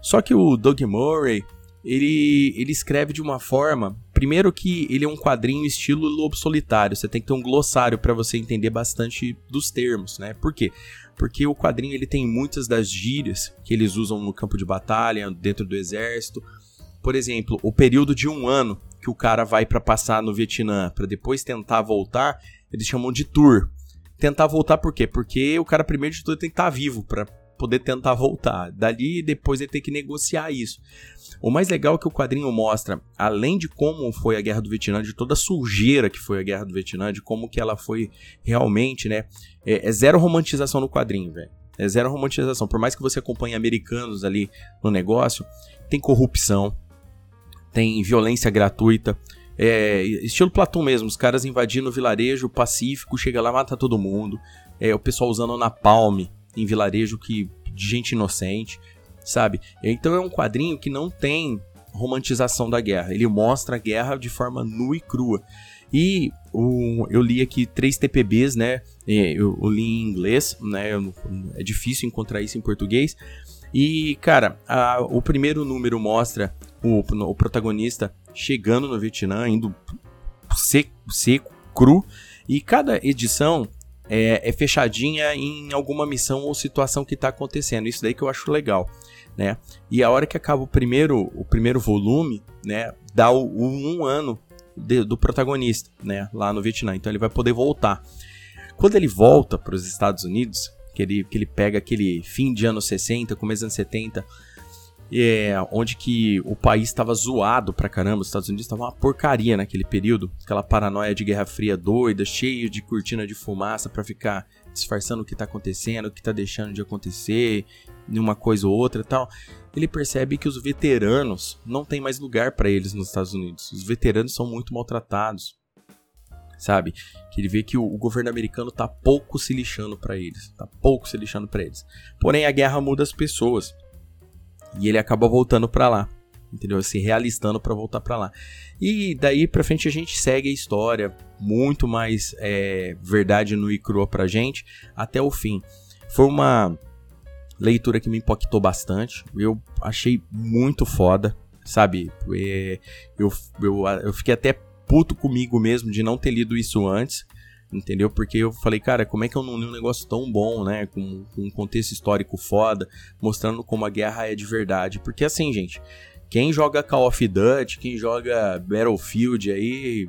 Só que o Doug Murray, ele, ele escreve de uma forma, primeiro que ele é um quadrinho estilo Lobo Solitário, você tem que ter um glossário para você entender bastante dos termos, né? Por quê? Porque o quadrinho ele tem muitas das gírias que eles usam no campo de batalha, dentro do exército. Por exemplo, o período de um ano que o cara vai para passar no Vietnã para depois tentar voltar, eles chamam de tour tentar voltar por quê? Porque o cara, primeiro de tudo, tem que estar tá vivo para poder tentar voltar. Dali, depois ele tem que negociar isso. O mais legal é que o quadrinho mostra, além de como foi a Guerra do Vietnã, de toda a sujeira que foi a Guerra do Vietnã, de como que ela foi realmente, né? É, é zero romantização no quadrinho, velho. É zero romantização. Por mais que você acompanhe americanos ali no negócio, tem corrupção, tem violência gratuita, é, estilo Platão mesmo, os caras invadindo o vilarejo pacífico, chega lá, mata todo mundo. É, o pessoal usando napalm em vilarejo que, de gente inocente, sabe? Então é um quadrinho que não tem romantização da guerra. Ele mostra a guerra de forma nua e crua. E o, eu li aqui três TPBs, né? É, eu, eu li em inglês, né? é difícil encontrar isso em português. E, cara, a, o primeiro número mostra o, o protagonista chegando no Vietnã, indo seco, seco, cru, e cada edição é, é, fechadinha em alguma missão ou situação que está acontecendo. Isso daí que eu acho legal, né? E a hora que acaba o primeiro, o primeiro volume, né, dá o, o um ano de, do protagonista, né, lá no Vietnã. Então ele vai poder voltar. Quando ele volta para os Estados Unidos, que ele, que ele pega aquele fim de anos 60, começo dos anos 70, é, onde que o país estava zoado pra caramba, os Estados Unidos estavam uma porcaria naquele período, aquela paranoia de Guerra Fria doida, cheio de cortina de fumaça para ficar disfarçando o que tá acontecendo, o que tá deixando de acontecer, uma coisa ou outra e tal. Ele percebe que os veteranos não tem mais lugar para eles nos Estados Unidos. Os veteranos são muito maltratados, sabe? Que ele vê que o, o governo americano tá pouco se lixando para eles, tá pouco se lixando para eles. Porém a guerra muda as pessoas. E ele acaba voltando para lá, entendeu? Se realistando para voltar para lá. E daí pra frente a gente segue a história, muito mais é, verdade no e crua pra gente, até o fim. Foi uma leitura que me impactou bastante, eu achei muito foda, sabe? É, eu, eu, eu fiquei até puto comigo mesmo de não ter lido isso antes, entendeu? Porque eu falei, cara, como é que eu não li um negócio tão bom, né? Com, com um contexto histórico foda, mostrando como a guerra é de verdade. Porque assim, gente, quem joga Call of Duty, quem joga Battlefield aí,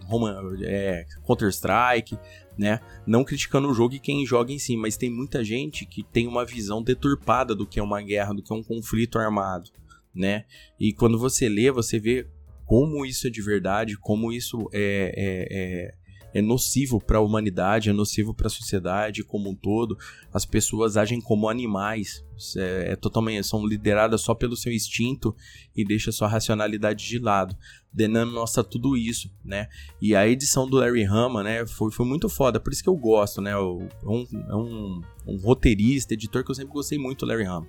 é, Counter-Strike, né? Não criticando o jogo e quem joga em si, mas tem muita gente que tem uma visão deturpada do que é uma guerra, do que é um conflito armado, né? E quando você lê, você vê como isso é de verdade, como isso é, é, é é nocivo para a humanidade, é nocivo para a sociedade como um todo. As pessoas agem como animais, é, é, totalmente são lideradas só pelo seu instinto e deixa sua racionalidade de lado. Denan mostra tudo isso, né? E a edição do Larry Hama, né, foi, foi muito foda, por isso que eu gosto, né? É um, é um, um roteirista, editor que eu sempre gostei muito do Larry Hama.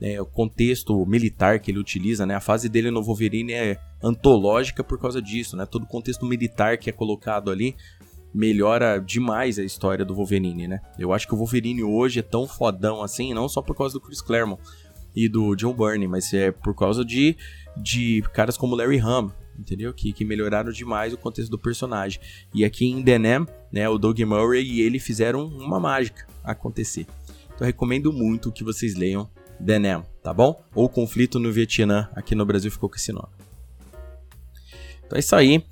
É, o contexto militar que ele utiliza, né? A fase dele no Wolverine é antológica por causa disso, né? Todo o contexto militar que é colocado ali melhora demais a história do Wolverine, né? Eu acho que o Wolverine hoje é tão fodão assim, não só por causa do Chris Claremont e do John Byrne, mas é por causa de, de caras como Larry Hamm, entendeu? Que, que melhoraram demais o contexto do personagem. E aqui em Denem, né, o Doug Murray e ele fizeram uma mágica acontecer. Então recomendo muito que vocês leiam Denem, tá bom? Ou Conflito no Vietnã, aqui no Brasil ficou com esse nome. Então é isso aí.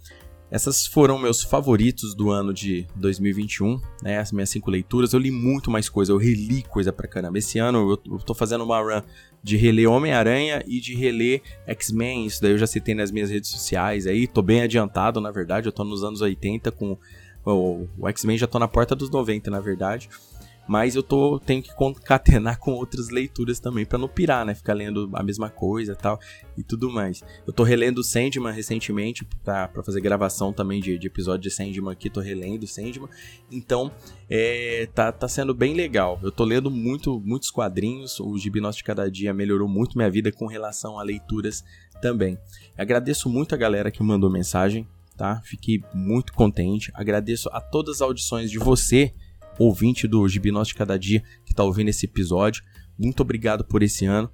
Essas foram meus favoritos do ano de 2021, né? As minhas cinco leituras. Eu li muito mais coisa, eu reli coisa pra caramba. Esse ano eu, eu tô fazendo uma run de reler Homem-Aranha e de reler X-Men. Isso daí eu já citei nas minhas redes sociais aí. Tô bem adiantado, na verdade. Eu tô nos anos 80 com. O, o X-Men já tô na porta dos 90, na verdade. Mas eu tô tenho que concatenar com outras leituras também para não pirar, né? Ficar lendo a mesma coisa, tal e tudo mais. Eu tô relendo Sandman recentemente para fazer gravação também de, de, episódio de Sandman aqui, tô relendo Sandman. Então, é, tá, tá sendo bem legal. Eu tô lendo muito muitos quadrinhos, o Gibi de Cada Dia melhorou muito minha vida com relação a leituras também. Agradeço muito a galera que mandou mensagem, tá? Fiquei muito contente. Agradeço a todas as audições de você ouvinte do Gibi Nosso de Cada Dia que está ouvindo esse episódio. Muito obrigado por esse ano.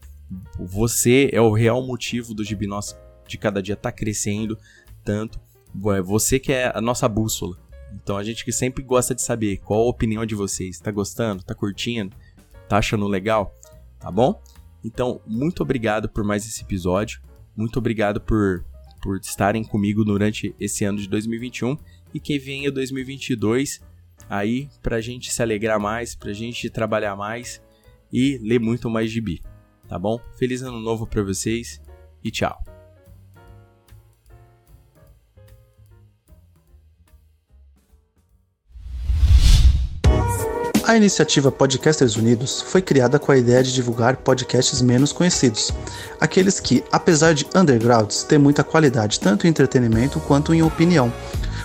Você é o real motivo do Gibi Nosso de Cada Dia estar tá crescendo tanto. É você que é a nossa bússola. Então a gente que sempre gosta de saber qual a opinião de vocês. Tá gostando? Tá curtindo? Tá achando legal? Tá bom? Então, muito obrigado por mais esse episódio. Muito obrigado por, por estarem comigo durante esse ano de 2021 e que venha 2022 aí pra gente se alegrar mais, pra gente trabalhar mais e ler muito mais gibi, tá bom? Feliz ano novo para vocês e tchau. A iniciativa Podcasters Unidos foi criada com a ideia de divulgar podcasts menos conhecidos, aqueles que, apesar de undergrounds, têm muita qualidade tanto em entretenimento quanto em opinião